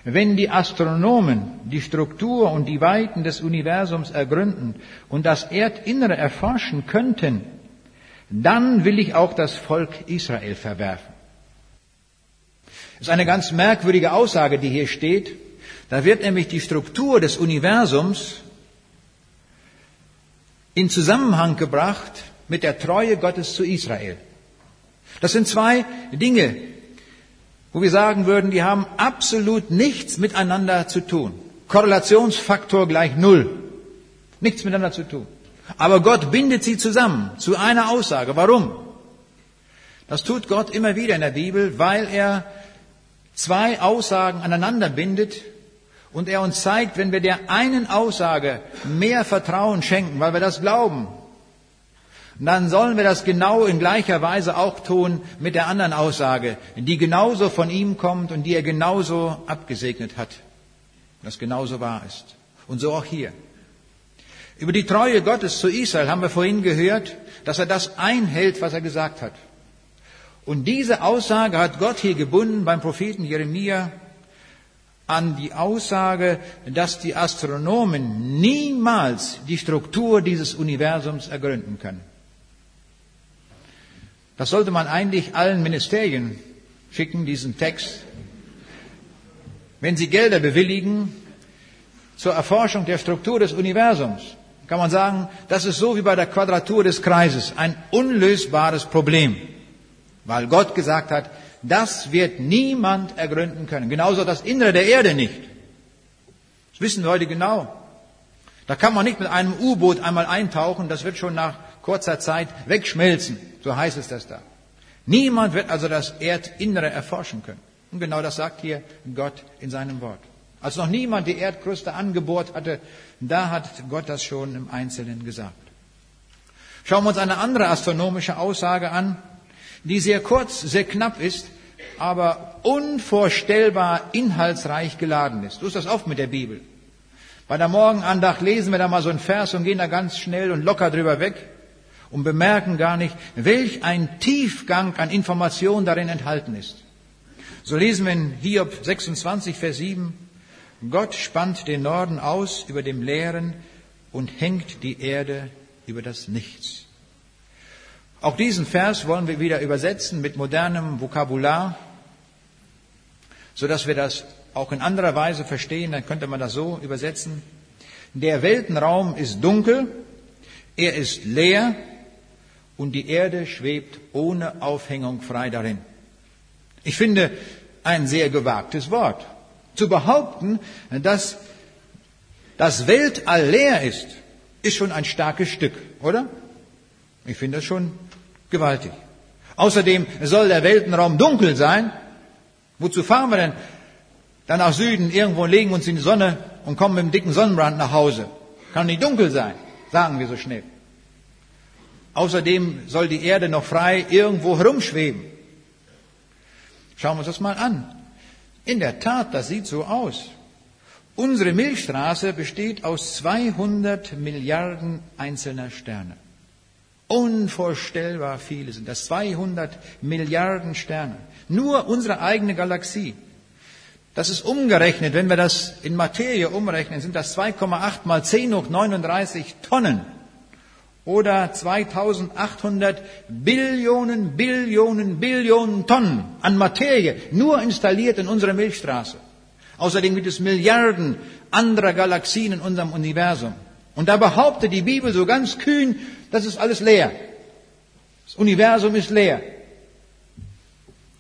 Wenn die Astronomen die Struktur und die Weiten des Universums ergründen und das Erdinnere erforschen könnten, dann will ich auch das Volk Israel verwerfen. Das ist eine ganz merkwürdige Aussage, die hier steht. Da wird nämlich die Struktur des Universums in Zusammenhang gebracht mit der Treue Gottes zu Israel. Das sind zwei Dinge, wo wir sagen würden, die haben absolut nichts miteinander zu tun. Korrelationsfaktor gleich Null. Nichts miteinander zu tun. Aber Gott bindet sie zusammen zu einer Aussage. Warum? Das tut Gott immer wieder in der Bibel, weil er zwei Aussagen aneinander bindet und er uns zeigt, wenn wir der einen Aussage mehr Vertrauen schenken, weil wir das glauben, dann sollen wir das genau in gleicher Weise auch tun mit der anderen Aussage, die genauso von ihm kommt und die er genauso abgesegnet hat. Das genauso wahr ist. Und so auch hier. Über die Treue Gottes zu Israel haben wir vorhin gehört, dass er das einhält, was er gesagt hat. Und diese Aussage hat Gott hier gebunden beim Propheten Jeremia an die Aussage, dass die Astronomen niemals die Struktur dieses Universums ergründen können. Das sollte man eigentlich allen Ministerien schicken, diesen Text. Wenn sie Gelder bewilligen zur Erforschung der Struktur des Universums, kann man sagen, das ist so wie bei der Quadratur des Kreises, ein unlösbares Problem, weil Gott gesagt hat, das wird niemand ergründen können. Genauso das Innere der Erde nicht. Das wissen wir heute genau. Da kann man nicht mit einem U-Boot einmal eintauchen, das wird schon nach kurzer Zeit wegschmelzen. So heißt es das da. Niemand wird also das Erdinnere erforschen können. Und genau das sagt hier Gott in seinem Wort. Als noch niemand die Erdkruste angebohrt hatte, da hat Gott das schon im Einzelnen gesagt. Schauen wir uns eine andere astronomische Aussage an, die sehr kurz, sehr knapp ist, aber unvorstellbar inhaltsreich geladen ist. So ist das oft mit der Bibel. Bei der Morgenandacht lesen wir da mal so einen Vers und gehen da ganz schnell und locker drüber weg und bemerken gar nicht, welch ein Tiefgang an Information darin enthalten ist. So lesen wir in Hiob 26, Vers 7, Gott spannt den Norden aus über dem Leeren und hängt die Erde über das Nichts. Auch diesen Vers wollen wir wieder übersetzen mit modernem Vokabular, so dass wir das auch in anderer Weise verstehen. Dann könnte man das so übersetzen. Der Weltenraum ist dunkel, er ist leer und die Erde schwebt ohne Aufhängung frei darin. Ich finde ein sehr gewagtes Wort. Zu behaupten, dass das Weltall leer ist, ist schon ein starkes Stück, oder? Ich finde das schon gewaltig. Außerdem soll der Weltenraum dunkel sein. Wozu fahren wir denn dann nach Süden irgendwo und legen uns in die Sonne und kommen mit einem dicken Sonnenbrand nach Hause? Kann nicht dunkel sein, sagen wir so schnell. Außerdem soll die Erde noch frei irgendwo herumschweben. Schauen wir uns das mal an. In der Tat, das sieht so aus. Unsere Milchstraße besteht aus 200 Milliarden einzelner Sterne. Unvorstellbar viele sind das. 200 Milliarden Sterne. Nur unsere eigene Galaxie. Das ist umgerechnet, wenn wir das in Materie umrechnen, sind das 2,8 mal 10 hoch 39 Tonnen. Oder 2800 Billionen, Billionen, Billionen Tonnen an Materie, nur installiert in unserer Milchstraße. Außerdem gibt es Milliarden anderer Galaxien in unserem Universum. Und da behauptet die Bibel so ganz kühn, das ist alles leer. Das Universum ist leer.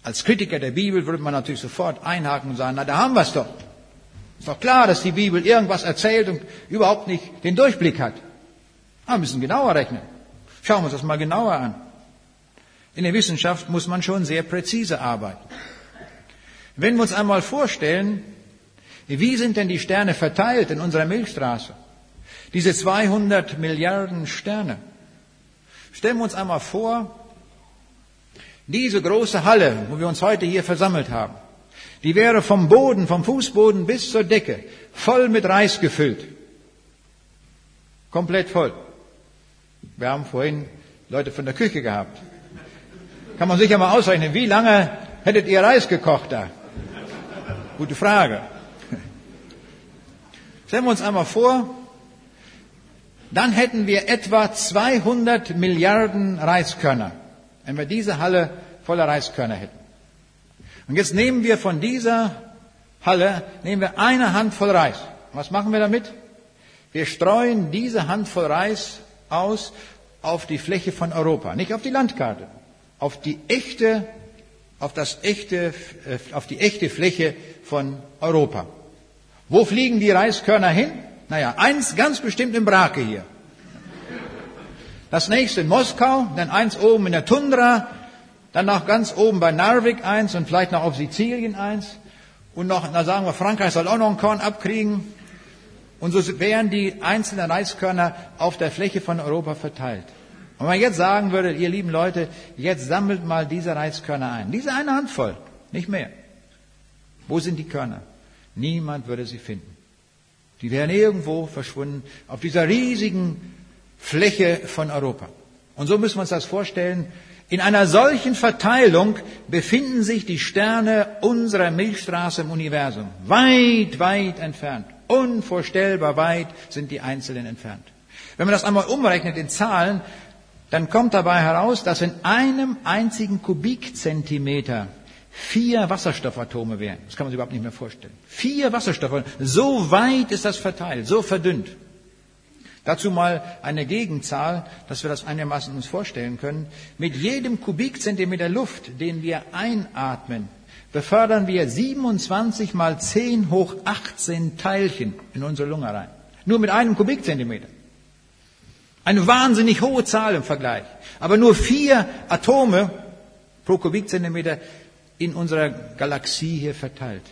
Als Kritiker der Bibel würde man natürlich sofort einhaken und sagen, na, da haben wir es doch. Ist doch klar, dass die Bibel irgendwas erzählt und überhaupt nicht den Durchblick hat. Aber wir müssen genauer rechnen. Schauen wir uns das mal genauer an. In der Wissenschaft muss man schon sehr präzise arbeiten. Wenn wir uns einmal vorstellen, wie sind denn die Sterne verteilt in unserer Milchstraße? Diese 200 Milliarden Sterne. Stellen wir uns einmal vor, diese große Halle, wo wir uns heute hier versammelt haben, die wäre vom Boden, vom Fußboden bis zur Decke voll mit Reis gefüllt. Komplett voll. Wir haben vorhin Leute von der Küche gehabt. Kann man sicher mal ausrechnen, wie lange hättet ihr Reis gekocht da? Gute Frage. Stellen wir uns einmal vor, dann hätten wir etwa 200 Milliarden Reiskörner, wenn wir diese Halle voller Reiskörner hätten. Und jetzt nehmen wir von dieser Halle, nehmen wir eine Handvoll Reis. Was machen wir damit? Wir streuen diese Handvoll Reis aus auf die Fläche von Europa, nicht auf die Landkarte, auf die echte, auf das echte, äh, auf die echte Fläche von Europa. Wo fliegen die Reiskörner hin? Naja, eins ganz bestimmt in Brake hier. Das nächste in Moskau, dann eins oben in der Tundra, dann noch ganz oben bei Narvik eins und vielleicht noch auf Sizilien eins. Und noch, na sagen wir, Frankreich soll auch noch ein Korn abkriegen. Und so wären die einzelnen Reiskörner auf der Fläche von Europa verteilt. Und wenn man jetzt sagen würde, ihr lieben Leute, jetzt sammelt mal diese Reiskörner ein. Diese eine Handvoll, nicht mehr. Wo sind die Körner? Niemand würde sie finden. Die wären irgendwo verschwunden auf dieser riesigen Fläche von Europa. Und so müssen wir uns das vorstellen. In einer solchen Verteilung befinden sich die Sterne unserer Milchstraße im Universum. Weit, weit entfernt. Unvorstellbar weit sind die Einzelnen entfernt. Wenn man das einmal umrechnet in Zahlen, dann kommt dabei heraus, dass in einem einzigen Kubikzentimeter vier Wasserstoffatome wären. Das kann man sich überhaupt nicht mehr vorstellen. Vier Wasserstoffatome. So weit ist das verteilt, so verdünnt. Dazu mal eine Gegenzahl, dass wir das einigermaßen uns vorstellen können. Mit jedem Kubikzentimeter Luft, den wir einatmen, befördern wir 27 mal 10 hoch 18 Teilchen in unsere Lunge rein. Nur mit einem Kubikzentimeter. Eine wahnsinnig hohe Zahl im Vergleich. Aber nur vier Atome pro Kubikzentimeter in unserer Galaxie hier verteilt.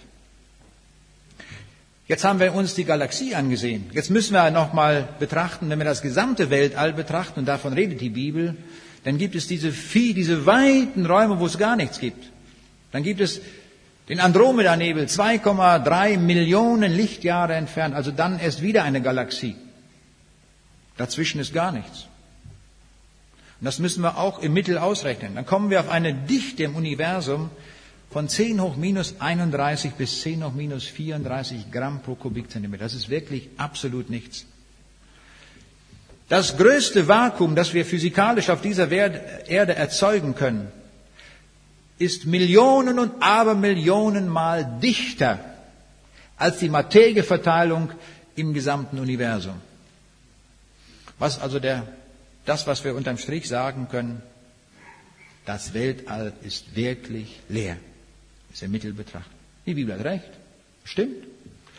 Jetzt haben wir uns die Galaxie angesehen. Jetzt müssen wir nochmal betrachten, wenn wir das gesamte Weltall betrachten, und davon redet die Bibel, dann gibt es diese, viel, diese weiten Räume, wo es gar nichts gibt. Dann gibt es den Andromeda-Nebel, 2,3 Millionen Lichtjahre entfernt, also dann erst wieder eine Galaxie. Dazwischen ist gar nichts. Und das müssen wir auch im Mittel ausrechnen. Dann kommen wir auf eine Dichte im Universum von 10 hoch minus 31 bis 10 hoch minus 34 Gramm pro Kubikzentimeter. Das ist wirklich absolut nichts. Das größte Vakuum, das wir physikalisch auf dieser Erde erzeugen können, ist Millionen und Abermillionen Mal dichter als die Materieverteilung im gesamten Universum. Was also der, das, was wir unterm Strich sagen können, das Weltall ist wirklich leer. Das ist ein Mittel betrachtet. Die Bibel hat recht. Stimmt.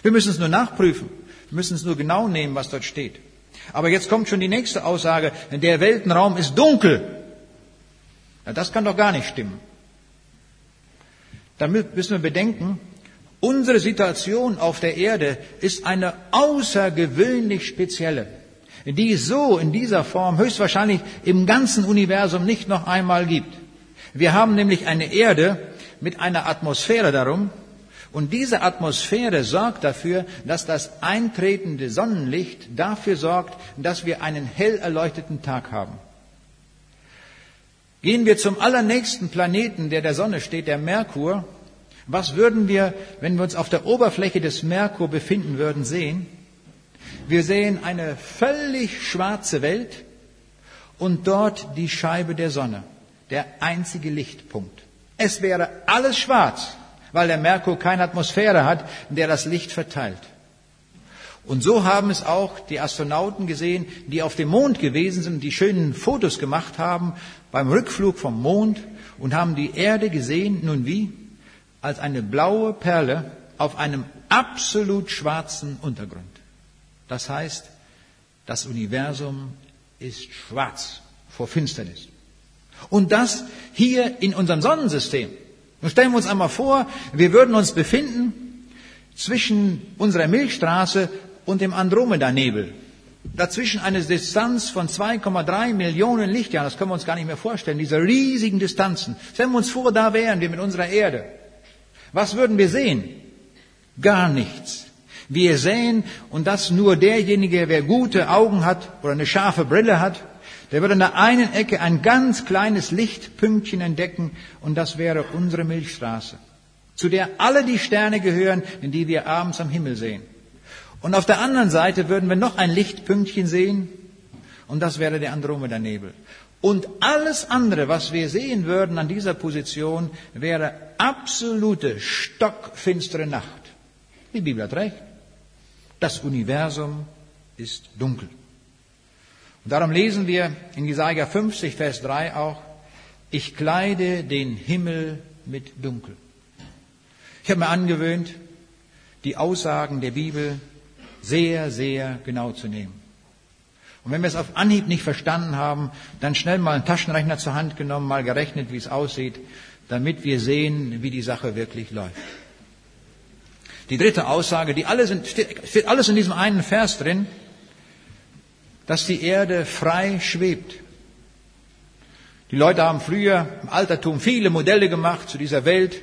Wir müssen es nur nachprüfen. Wir müssen es nur genau nehmen, was dort steht. Aber jetzt kommt schon die nächste Aussage, der Weltenraum ist dunkel. Ja, das kann doch gar nicht stimmen. Damit müssen wir bedenken, unsere Situation auf der Erde ist eine außergewöhnlich spezielle, die es so in dieser Form höchstwahrscheinlich im ganzen Universum nicht noch einmal gibt. Wir haben nämlich eine Erde mit einer Atmosphäre darum, und diese Atmosphäre sorgt dafür, dass das eintretende Sonnenlicht dafür sorgt, dass wir einen hell erleuchteten Tag haben. Gehen wir zum allernächsten Planeten, der der Sonne steht, der Merkur. Was würden wir, wenn wir uns auf der Oberfläche des Merkur befinden würden, sehen? Wir sehen eine völlig schwarze Welt und dort die Scheibe der Sonne, der einzige Lichtpunkt. Es wäre alles schwarz weil der Merkur keine Atmosphäre hat, in der das Licht verteilt. Und so haben es auch die Astronauten gesehen, die auf dem Mond gewesen sind, die schönen Fotos gemacht haben beim Rückflug vom Mond und haben die Erde gesehen, nun wie? Als eine blaue Perle auf einem absolut schwarzen Untergrund. Das heißt, das Universum ist schwarz vor Finsternis. Und das hier in unserem Sonnensystem. Nun stellen wir uns einmal vor, wir würden uns befinden zwischen unserer Milchstraße und dem Andromeda-Nebel. Dazwischen eine Distanz von 2,3 Millionen Lichtjahren. Das können wir uns gar nicht mehr vorstellen, diese riesigen Distanzen. Stellen wir uns vor, da wären wir mit unserer Erde. Was würden wir sehen? Gar nichts. Wir sehen, und das nur derjenige, wer gute Augen hat oder eine scharfe Brille hat, der wird an der einen Ecke ein ganz kleines Lichtpünktchen entdecken und das wäre unsere Milchstraße, zu der alle die Sterne gehören, in die wir abends am Himmel sehen. Und auf der anderen Seite würden wir noch ein Lichtpünktchen sehen und das wäre der Andromeda-Nebel. Und alles andere, was wir sehen würden an dieser Position, wäre absolute stockfinstere Nacht. Die Bibel hat recht. Das Universum ist dunkel. Und darum lesen wir in Jesaja 50, Vers 3 auch, ich kleide den Himmel mit Dunkel. Ich habe mir angewöhnt, die Aussagen der Bibel sehr, sehr genau zu nehmen. Und wenn wir es auf Anhieb nicht verstanden haben, dann schnell mal einen Taschenrechner zur Hand genommen, mal gerechnet, wie es aussieht, damit wir sehen, wie die Sache wirklich läuft. Die dritte Aussage, die alle sind, steht alles in diesem einen Vers drin, dass die Erde frei schwebt. Die Leute haben früher im Altertum viele Modelle gemacht zu dieser Welt.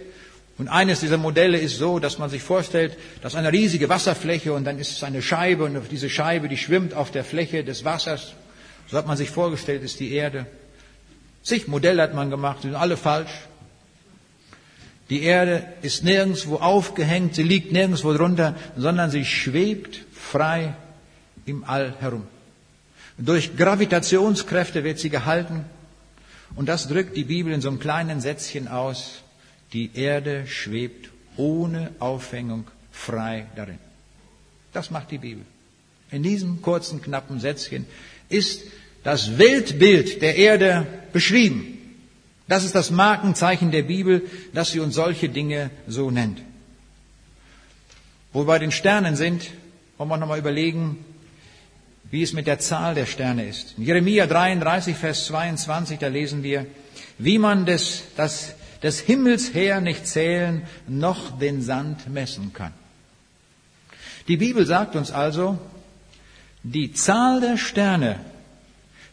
Und eines dieser Modelle ist so, dass man sich vorstellt, dass eine riesige Wasserfläche und dann ist es eine Scheibe und diese Scheibe, die schwimmt auf der Fläche des Wassers. So hat man sich vorgestellt, ist die Erde. Zig Modelle hat man gemacht, die sind alle falsch. Die Erde ist nirgendwo aufgehängt, sie liegt nirgendwo drunter, sondern sie schwebt frei im All herum. Durch Gravitationskräfte wird sie gehalten. Und das drückt die Bibel in so einem kleinen Sätzchen aus. Die Erde schwebt ohne Aufhängung frei darin. Das macht die Bibel. In diesem kurzen, knappen Sätzchen ist das Weltbild der Erde beschrieben. Das ist das Markenzeichen der Bibel, dass sie uns solche Dinge so nennt. Wo wir bei den Sternen sind, wollen wir nochmal überlegen, wie es mit der Zahl der Sterne ist. In Jeremia 33, Vers 22, da lesen wir, wie man des, das, des Himmels her nicht zählen, noch den Sand messen kann. Die Bibel sagt uns also, die Zahl der Sterne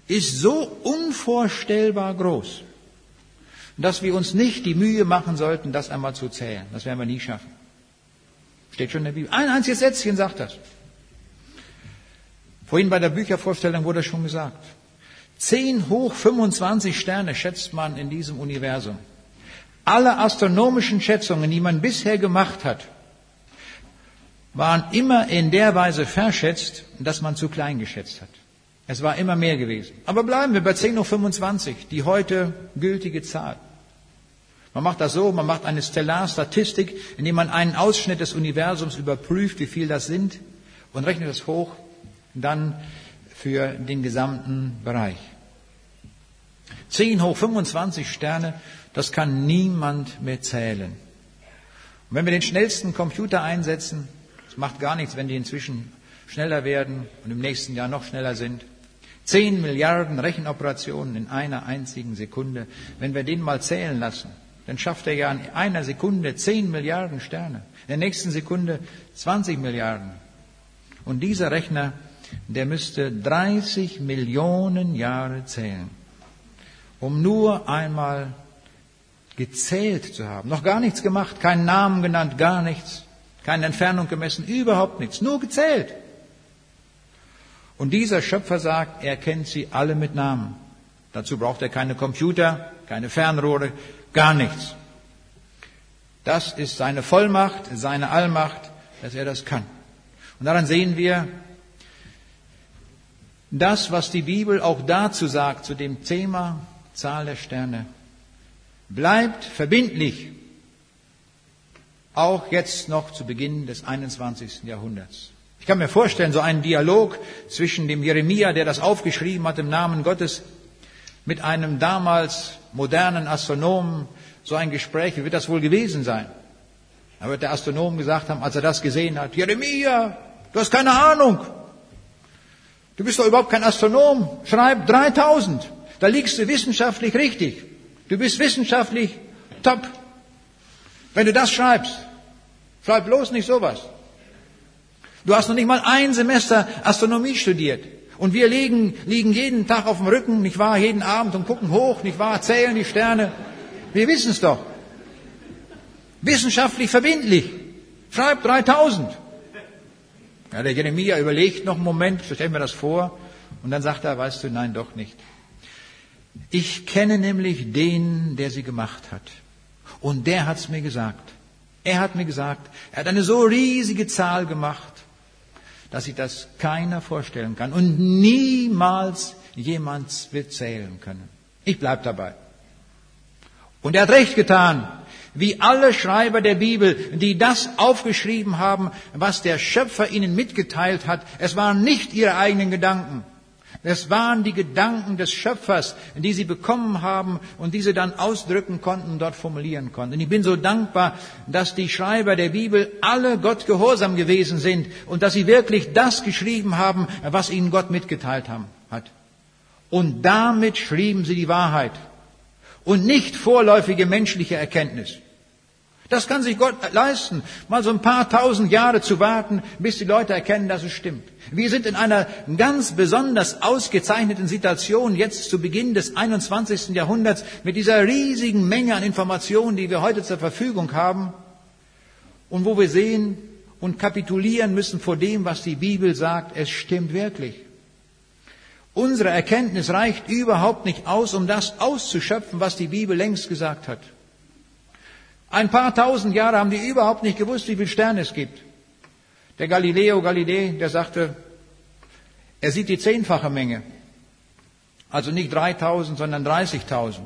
ist so unvorstellbar groß, dass wir uns nicht die Mühe machen sollten, das einmal zu zählen. Das werden wir nie schaffen. Steht schon in der Bibel. Ein einziges Sätzchen sagt das. Vorhin bei der Büchervorstellung wurde schon gesagt. 10 hoch 25 Sterne schätzt man in diesem Universum. Alle astronomischen Schätzungen, die man bisher gemacht hat, waren immer in der Weise verschätzt, dass man zu klein geschätzt hat. Es war immer mehr gewesen. Aber bleiben wir bei 10 hoch 25, die heute gültige Zahl. Man macht das so, man macht eine Stellarstatistik, indem man einen Ausschnitt des Universums überprüft, wie viel das sind, und rechnet es hoch dann für den gesamten Bereich. 10 hoch 25 Sterne, das kann niemand mehr zählen. Und wenn wir den schnellsten Computer einsetzen, es macht gar nichts, wenn die inzwischen schneller werden und im nächsten Jahr noch schneller sind. 10 Milliarden Rechenoperationen in einer einzigen Sekunde. Wenn wir den mal zählen lassen, dann schafft er ja in einer Sekunde 10 Milliarden Sterne, in der nächsten Sekunde 20 Milliarden. Und dieser Rechner, der müsste 30 Millionen Jahre zählen, um nur einmal gezählt zu haben. Noch gar nichts gemacht, keinen Namen genannt, gar nichts, keine Entfernung gemessen, überhaupt nichts, nur gezählt. Und dieser Schöpfer sagt, er kennt sie alle mit Namen. Dazu braucht er keine Computer, keine Fernrohre, gar nichts. Das ist seine Vollmacht, seine Allmacht, dass er das kann. Und daran sehen wir, das, was die Bibel auch dazu sagt, zu dem Thema Zahl der Sterne, bleibt verbindlich, auch jetzt noch zu Beginn des 21. Jahrhunderts. Ich kann mir vorstellen, so einen Dialog zwischen dem Jeremia, der das aufgeschrieben hat im Namen Gottes, mit einem damals modernen Astronomen, so ein Gespräch, wie wird das wohl gewesen sein? Da wird der Astronom gesagt haben, als er das gesehen hat, Jeremia, du hast keine Ahnung. Du bist doch überhaupt kein Astronom. Schreib 3000. Da liegst du wissenschaftlich richtig. Du bist wissenschaftlich top. Wenn du das schreibst, schreib bloß nicht sowas. Du hast noch nicht mal ein Semester Astronomie studiert. Und wir liegen, liegen jeden Tag auf dem Rücken, nicht wahr, jeden Abend und gucken hoch, nicht wahr, zählen die Sterne. Wir wissen es doch. Wissenschaftlich verbindlich. Schreib 3000. Ja, der Jeremia überlegt noch einen Moment, stell mir das vor, und dann sagt er, weißt du, nein, doch nicht. Ich kenne nämlich den, der sie gemacht hat. Und der hat's mir gesagt. Er hat mir gesagt, er hat eine so riesige Zahl gemacht, dass sich das keiner vorstellen kann und niemals jemand wird zählen können. Ich bleib dabei. Und er hat recht getan, wie alle Schreiber der Bibel, die das aufgeschrieben haben, was der Schöpfer ihnen mitgeteilt hat. Es waren nicht ihre eigenen Gedanken. Es waren die Gedanken des Schöpfers, die sie bekommen haben und die sie dann ausdrücken konnten und dort formulieren konnten. Und ich bin so dankbar, dass die Schreiber der Bibel alle Gott gehorsam gewesen sind und dass sie wirklich das geschrieben haben, was ihnen Gott mitgeteilt hat. Und damit schrieben sie die Wahrheit und nicht vorläufige menschliche Erkenntnis. Das kann sich Gott leisten, mal so ein paar tausend Jahre zu warten, bis die Leute erkennen, dass es stimmt. Wir sind in einer ganz besonders ausgezeichneten Situation jetzt zu Beginn des 21. Jahrhunderts mit dieser riesigen Menge an Informationen, die wir heute zur Verfügung haben und wo wir sehen und kapitulieren müssen vor dem, was die Bibel sagt. Es stimmt wirklich. Unsere Erkenntnis reicht überhaupt nicht aus, um das auszuschöpfen, was die Bibel längst gesagt hat. Ein paar tausend Jahre haben die überhaupt nicht gewusst, wie viele Sterne es gibt. Der Galileo Galilei, der sagte, er sieht die zehnfache Menge. Also nicht 3000, sondern 30.000.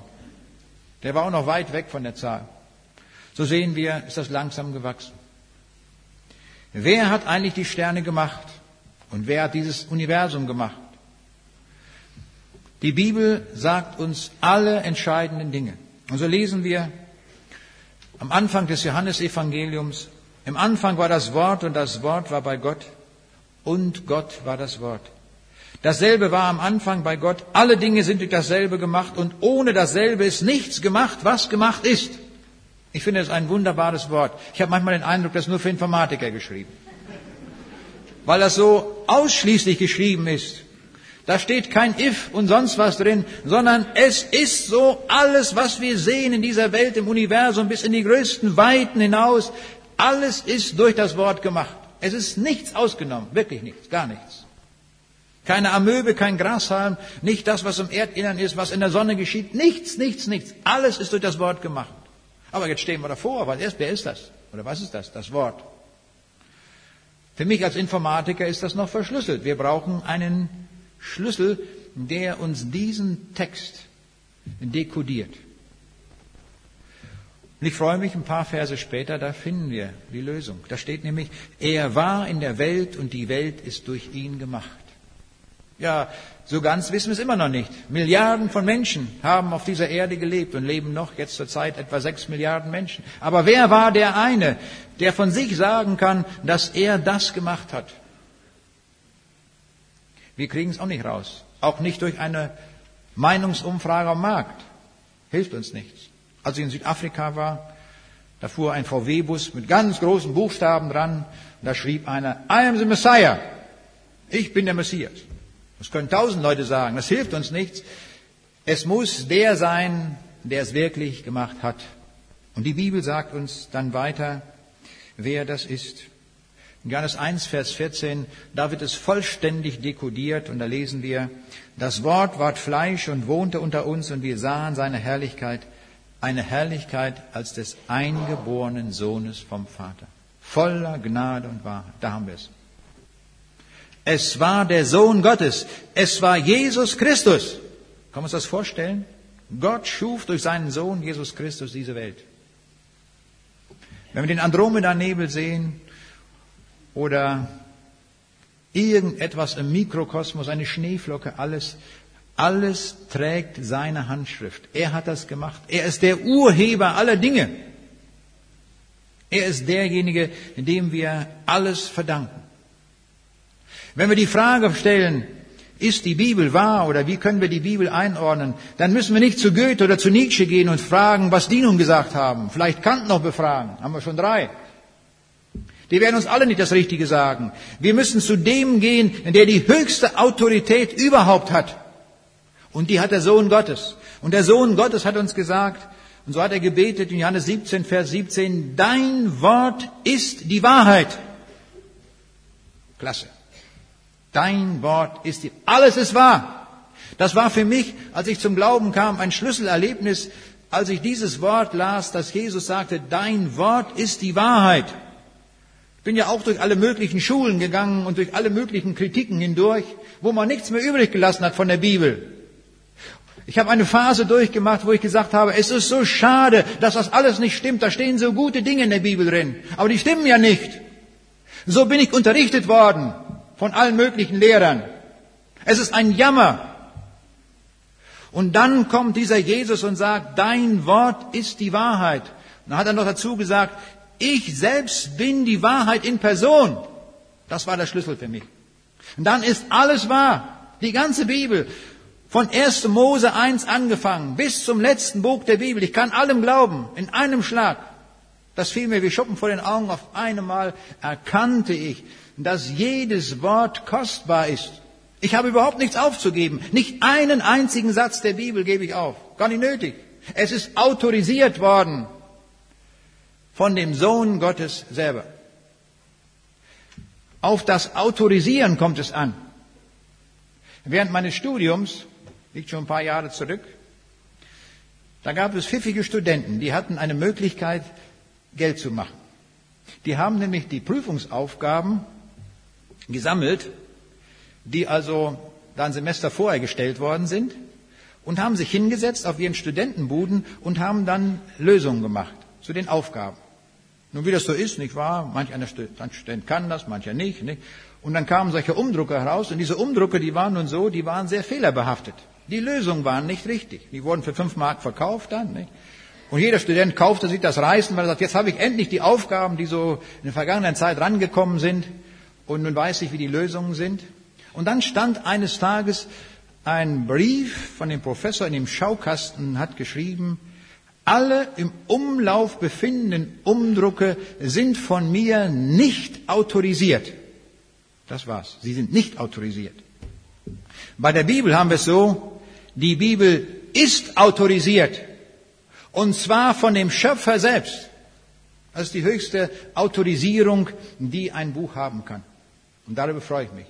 Der war auch noch weit weg von der Zahl. So sehen wir, ist das langsam gewachsen. Wer hat eigentlich die Sterne gemacht? Und wer hat dieses Universum gemacht? Die Bibel sagt uns alle entscheidenden Dinge. Und so lesen wir am Anfang des Johannesevangeliums, im Anfang war das Wort und das Wort war bei Gott und Gott war das Wort. Dasselbe war am Anfang bei Gott. Alle Dinge sind durch dasselbe gemacht und ohne dasselbe ist nichts gemacht, was gemacht ist. Ich finde das ein wunderbares Wort. Ich habe manchmal den Eindruck, das ist nur für Informatiker geschrieben. Weil das so ausschließlich geschrieben ist. Da steht kein if und sonst was drin, sondern es ist so, alles, was wir sehen in dieser Welt, im Universum, bis in die größten Weiten hinaus, alles ist durch das Wort gemacht. Es ist nichts ausgenommen, wirklich nichts, gar nichts. Keine Amöbe, kein Grashalm, nicht das, was im Erdinnern ist, was in der Sonne geschieht, nichts, nichts, nichts. Alles ist durch das Wort gemacht. Aber jetzt stehen wir davor, weil erst, wer ist das? Oder was ist das? Das Wort. Für mich als Informatiker ist das noch verschlüsselt. Wir brauchen einen Schlüssel, der uns diesen Text dekodiert. Und ich freue mich, ein paar Verse später, da finden wir die Lösung. Da steht nämlich, er war in der Welt und die Welt ist durch ihn gemacht. Ja, so ganz wissen wir es immer noch nicht. Milliarden von Menschen haben auf dieser Erde gelebt und leben noch jetzt zur Zeit etwa sechs Milliarden Menschen. Aber wer war der eine, der von sich sagen kann, dass er das gemacht hat? Wir kriegen es auch nicht raus. Auch nicht durch eine Meinungsumfrage am Markt. Hilft uns nichts. Als ich in Südafrika war, da fuhr ein VW-Bus mit ganz großen Buchstaben dran. Und da schrieb einer, I am the Messiah. Ich bin der Messias. Das können tausend Leute sagen. Das hilft uns nichts. Es muss der sein, der es wirklich gemacht hat. Und die Bibel sagt uns dann weiter, wer das ist. In Johannes 1, Vers 14, da wird es vollständig dekodiert und da lesen wir, das Wort ward Fleisch und wohnte unter uns und wir sahen seine Herrlichkeit, eine Herrlichkeit als des eingeborenen Sohnes vom Vater. Voller Gnade und Wahrheit. Da haben wir es. Es war der Sohn Gottes. Es war Jesus Christus. Können wir uns das vorstellen? Gott schuf durch seinen Sohn Jesus Christus diese Welt. Wenn wir den Andromeda-Nebel sehen, oder irgendetwas im Mikrokosmos, eine Schneeflocke, alles, alles trägt seine Handschrift. Er hat das gemacht. Er ist der Urheber aller Dinge. Er ist derjenige, dem wir alles verdanken. Wenn wir die Frage stellen, ist die Bibel wahr oder wie können wir die Bibel einordnen, dann müssen wir nicht zu Goethe oder zu Nietzsche gehen und fragen, was die nun gesagt haben. Vielleicht Kant noch befragen. Haben wir schon drei. Die werden uns alle nicht das Richtige sagen. Wir müssen zu dem gehen, der die höchste Autorität überhaupt hat. Und die hat der Sohn Gottes. Und der Sohn Gottes hat uns gesagt, und so hat er gebetet in Johannes 17, Vers 17, dein Wort ist die Wahrheit. Klasse. Dein Wort ist die, alles ist wahr. Das war für mich, als ich zum Glauben kam, ein Schlüsselerlebnis, als ich dieses Wort las, dass Jesus sagte, dein Wort ist die Wahrheit. Ich bin ja auch durch alle möglichen Schulen gegangen und durch alle möglichen Kritiken hindurch, wo man nichts mehr übrig gelassen hat von der Bibel. Ich habe eine Phase durchgemacht, wo ich gesagt habe, es ist so schade, dass das alles nicht stimmt. Da stehen so gute Dinge in der Bibel drin, aber die stimmen ja nicht. So bin ich unterrichtet worden von allen möglichen Lehrern. Es ist ein Jammer. Und dann kommt dieser Jesus und sagt, dein Wort ist die Wahrheit. Und dann hat er noch dazu gesagt, ich selbst bin die Wahrheit in Person. Das war der Schlüssel für mich. Und dann ist alles wahr. Die ganze Bibel. Von 1. Mose 1 angefangen bis zum letzten Buch der Bibel. Ich kann allem glauben. In einem Schlag. Das fiel mir wie Schuppen vor den Augen. Auf einmal erkannte ich, dass jedes Wort kostbar ist. Ich habe überhaupt nichts aufzugeben. Nicht einen einzigen Satz der Bibel gebe ich auf. Gar nicht nötig. Es ist autorisiert worden von dem Sohn Gottes selber. Auf das Autorisieren kommt es an. Während meines Studiums, liegt schon ein paar Jahre zurück, da gab es pfiffige Studenten, die hatten eine Möglichkeit, Geld zu machen. Die haben nämlich die Prüfungsaufgaben gesammelt, die also da ein Semester vorher gestellt worden sind, und haben sich hingesetzt auf ihren Studentenbuden und haben dann Lösungen gemacht zu den Aufgaben. Nun, wie das so ist, nicht wahr? Manch einer Student kann das, mancher nicht, nicht. Und dann kamen solche Umdrucke heraus und diese Umdrucke, die waren nun so, die waren sehr fehlerbehaftet. Die Lösungen waren nicht richtig. Die wurden für fünf Mark verkauft dann, nicht? Und jeder Student kaufte sich das Reißen, weil er sagt, jetzt habe ich endlich die Aufgaben, die so in der vergangenen Zeit rangekommen sind. Und nun weiß ich, wie die Lösungen sind. Und dann stand eines Tages ein Brief von dem Professor in dem Schaukasten, hat geschrieben, alle im Umlauf befindenden Umdrucke sind von mir nicht autorisiert. Das war's. Sie sind nicht autorisiert. Bei der Bibel haben wir es so, die Bibel ist autorisiert. Und zwar von dem Schöpfer selbst. Das ist die höchste Autorisierung, die ein Buch haben kann. Und darüber freue ich mich,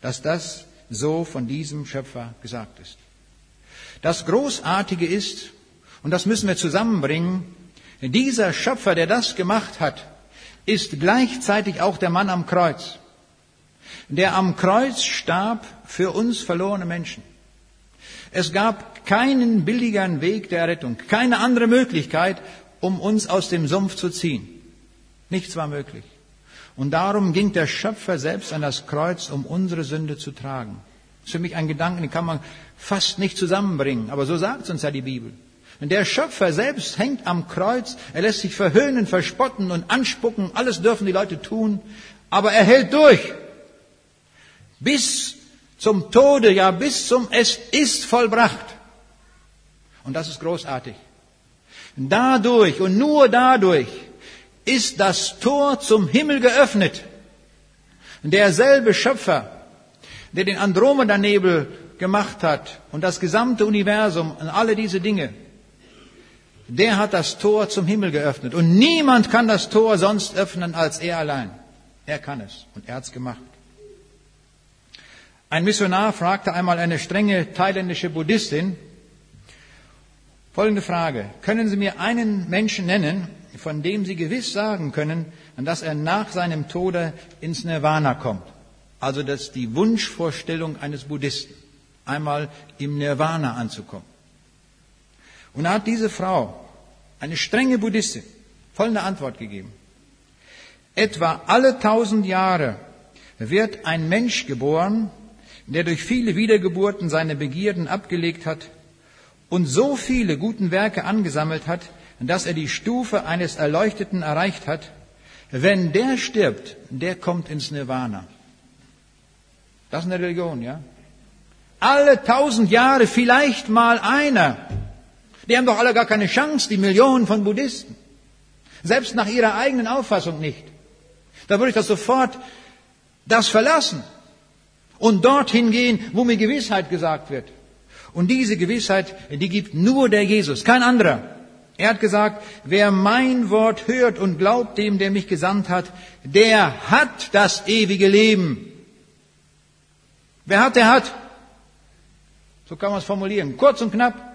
dass das so von diesem Schöpfer gesagt ist. Das Großartige ist, und das müssen wir zusammenbringen. Dieser Schöpfer, der das gemacht hat, ist gleichzeitig auch der Mann am Kreuz, der am Kreuz starb für uns verlorene Menschen. Es gab keinen billigeren Weg der Rettung, keine andere Möglichkeit, um uns aus dem Sumpf zu ziehen. Nichts war möglich. Und darum ging der Schöpfer selbst an das Kreuz, um unsere Sünde zu tragen. Das ist für mich ein Gedanke, den kann man fast nicht zusammenbringen. Aber so sagt es uns ja die Bibel. Und der Schöpfer selbst hängt am Kreuz, er lässt sich verhöhnen, verspotten und anspucken, alles dürfen die Leute tun, aber er hält durch. Bis zum Tode, ja bis zum Es ist vollbracht. Und das ist großartig. Dadurch und nur dadurch ist das Tor zum Himmel geöffnet. Derselbe Schöpfer, der den Andromeda-Nebel gemacht hat und das gesamte Universum und alle diese Dinge, der hat das Tor zum Himmel geöffnet. Und niemand kann das Tor sonst öffnen als er allein. Er kann es und er hat es gemacht. Ein Missionar fragte einmal eine strenge thailändische Buddhistin folgende Frage. Können Sie mir einen Menschen nennen, von dem Sie gewiss sagen können, dass er nach seinem Tode ins Nirvana kommt? Also das ist die Wunschvorstellung eines Buddhisten, einmal im Nirvana anzukommen. Und da hat diese Frau, eine strenge Buddhistin, folgende Antwort gegeben. Etwa alle tausend Jahre wird ein Mensch geboren, der durch viele Wiedergeburten seine Begierden abgelegt hat und so viele guten Werke angesammelt hat, dass er die Stufe eines Erleuchteten erreicht hat, wenn der stirbt, der kommt ins Nirvana. Das ist eine Religion, ja? Alle tausend Jahre vielleicht mal einer. Die haben doch alle gar keine Chance, die Millionen von Buddhisten. Selbst nach ihrer eigenen Auffassung nicht. Da würde ich das sofort das verlassen und dorthin gehen, wo mir Gewissheit gesagt wird. Und diese Gewissheit, die gibt nur der Jesus, kein anderer. Er hat gesagt, wer mein Wort hört und glaubt dem, der mich gesandt hat, der hat das ewige Leben. Wer hat, der hat. So kann man es formulieren. Kurz und knapp.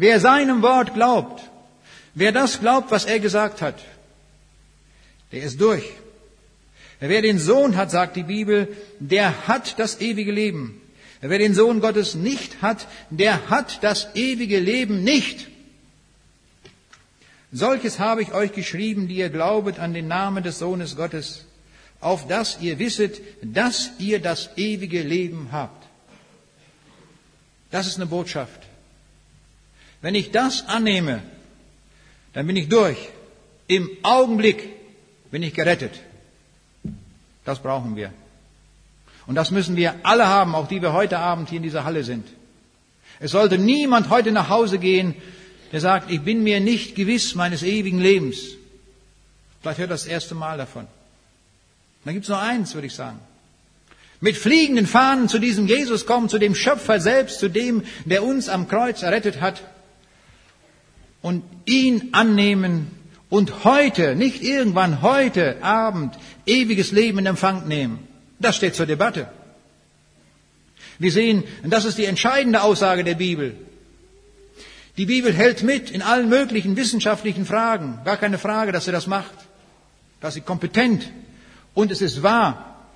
Wer seinem Wort glaubt, wer das glaubt, was er gesagt hat, der ist durch. Wer den Sohn hat, sagt die Bibel, der hat das ewige Leben. Wer den Sohn Gottes nicht hat, der hat das ewige Leben nicht. Solches habe ich euch geschrieben, die ihr glaubet an den Namen des Sohnes Gottes, auf dass ihr wisset, dass ihr das ewige Leben habt. Das ist eine Botschaft. Wenn ich das annehme, dann bin ich durch. Im Augenblick bin ich gerettet. Das brauchen wir. Und das müssen wir alle haben, auch die wir heute Abend hier in dieser Halle sind. Es sollte niemand heute nach Hause gehen, der sagt, ich bin mir nicht gewiss meines ewigen Lebens. Vielleicht hört das, das erste Mal davon. Dann gibt es nur eins, würde ich sagen. Mit fliegenden Fahnen zu diesem Jesus kommen, zu dem Schöpfer selbst, zu dem, der uns am Kreuz errettet hat und ihn annehmen und heute, nicht irgendwann, heute Abend ewiges Leben in Empfang nehmen. Das steht zur Debatte. Wir sehen, das ist die entscheidende Aussage der Bibel. Die Bibel hält mit in allen möglichen wissenschaftlichen Fragen. Gar keine Frage, dass sie das macht. Dass sie kompetent und es ist wahr.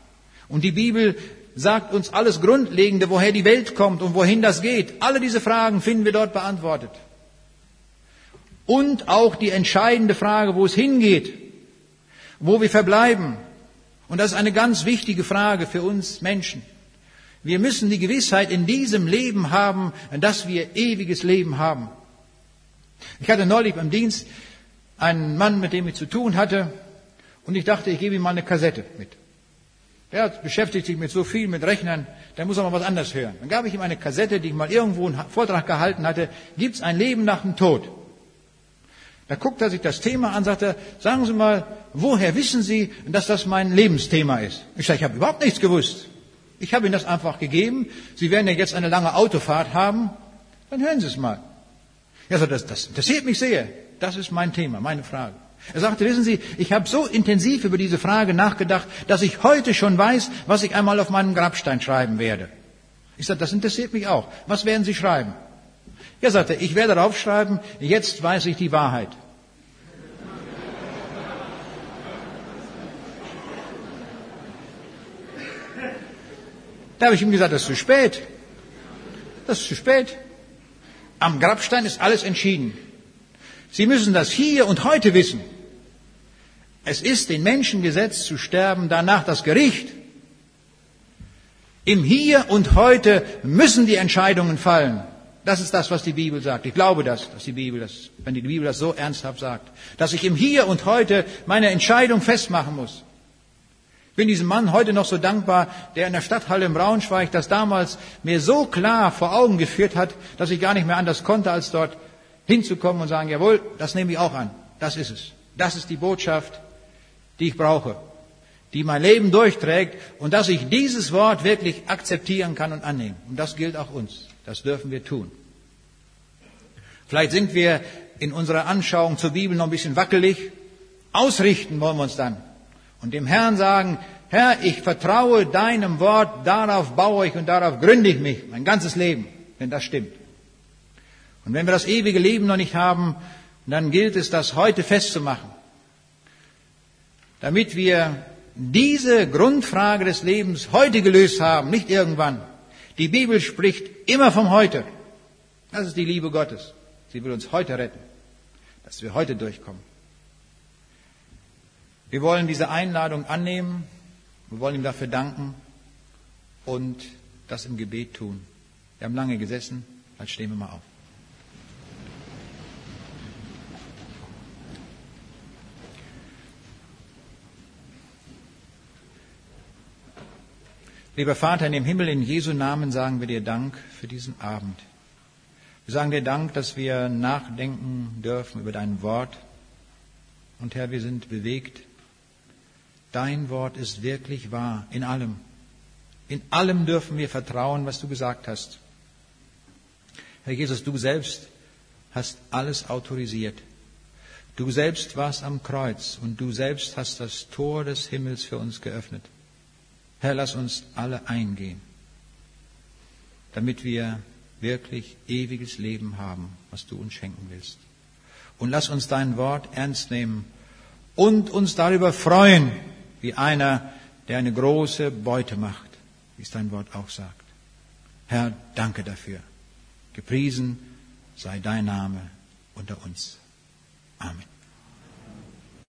Und die Bibel sagt uns alles Grundlegende, woher die Welt kommt und wohin das geht. Alle diese Fragen finden wir dort beantwortet. Und auch die entscheidende Frage, wo es hingeht, wo wir verbleiben. Und das ist eine ganz wichtige Frage für uns Menschen. Wir müssen die Gewissheit in diesem Leben haben, dass wir ewiges Leben haben. Ich hatte neulich beim Dienst einen Mann, mit dem ich zu tun hatte, und ich dachte, ich gebe ihm mal eine Kassette mit. Der beschäftigt sich mit so viel, mit Rechnern, der muss auch mal was anderes hören. Dann gab ich ihm eine Kassette, die ich mal irgendwo einen Vortrag gehalten hatte, gibt es ein Leben nach dem Tod? Da guckt er sich das Thema an, sagt er, sagen Sie mal, woher wissen Sie, dass das mein Lebensthema ist? Ich sage, ich habe überhaupt nichts gewusst. Ich habe Ihnen das einfach gegeben. Sie werden ja jetzt eine lange Autofahrt haben. Dann hören Sie es mal. Er sagt, das, das interessiert mich sehr. Das ist mein Thema, meine Frage. Er sagte, wissen Sie, ich habe so intensiv über diese Frage nachgedacht, dass ich heute schon weiß, was ich einmal auf meinem Grabstein schreiben werde. Ich sagte, das interessiert mich auch. Was werden Sie schreiben? Ja, sagte er, ich werde darauf schreiben, jetzt weiß ich die Wahrheit. Da habe ich ihm gesagt, das ist zu spät. Das ist zu spät. Am Grabstein ist alles entschieden. Sie müssen das hier und heute wissen. Es ist den Menschen gesetzt zu sterben, danach das Gericht. Im Hier und Heute müssen die Entscheidungen fallen. Das ist das, was die Bibel sagt. Ich glaube das, dass die Bibel das, wenn die Bibel das so ernsthaft sagt, dass ich im Hier und Heute meine Entscheidung festmachen muss. Ich bin diesem Mann heute noch so dankbar, der in der Stadthalle im Braunschweig das damals mir so klar vor Augen geführt hat, dass ich gar nicht mehr anders konnte, als dort hinzukommen und sagen, jawohl, das nehme ich auch an. Das ist es. Das ist die Botschaft, die ich brauche, die mein Leben durchträgt und dass ich dieses Wort wirklich akzeptieren kann und annehmen. Und das gilt auch uns. Das dürfen wir tun. Vielleicht sind wir in unserer Anschauung zur Bibel noch ein bisschen wackelig. Ausrichten wollen wir uns dann. Und dem Herrn sagen, Herr, ich vertraue deinem Wort, darauf baue ich und darauf gründe ich mich, mein ganzes Leben, wenn das stimmt. Und wenn wir das ewige Leben noch nicht haben, dann gilt es, das heute festzumachen, damit wir diese Grundfrage des Lebens heute gelöst haben, nicht irgendwann. Die Bibel spricht immer vom Heute. Das ist die Liebe Gottes. Sie will uns heute retten, dass wir heute durchkommen. Wir wollen diese Einladung annehmen, wir wollen ihm dafür danken und das im Gebet tun. Wir haben lange gesessen, jetzt stehen wir mal auf. Lieber Vater in dem Himmel, in Jesu Namen sagen wir dir Dank für diesen Abend. Wir sagen dir Dank, dass wir nachdenken dürfen über dein Wort. Und Herr, wir sind bewegt. Dein Wort ist wirklich wahr in allem. In allem dürfen wir vertrauen, was du gesagt hast. Herr Jesus, du selbst hast alles autorisiert. Du selbst warst am Kreuz und du selbst hast das Tor des Himmels für uns geöffnet. Herr, lass uns alle eingehen, damit wir wirklich ewiges Leben haben, was du uns schenken willst. Und lass uns dein Wort ernst nehmen und uns darüber freuen, wie einer, der eine große Beute macht, wie es dein Wort auch sagt. Herr, danke dafür. Gepriesen sei dein Name unter uns. Amen.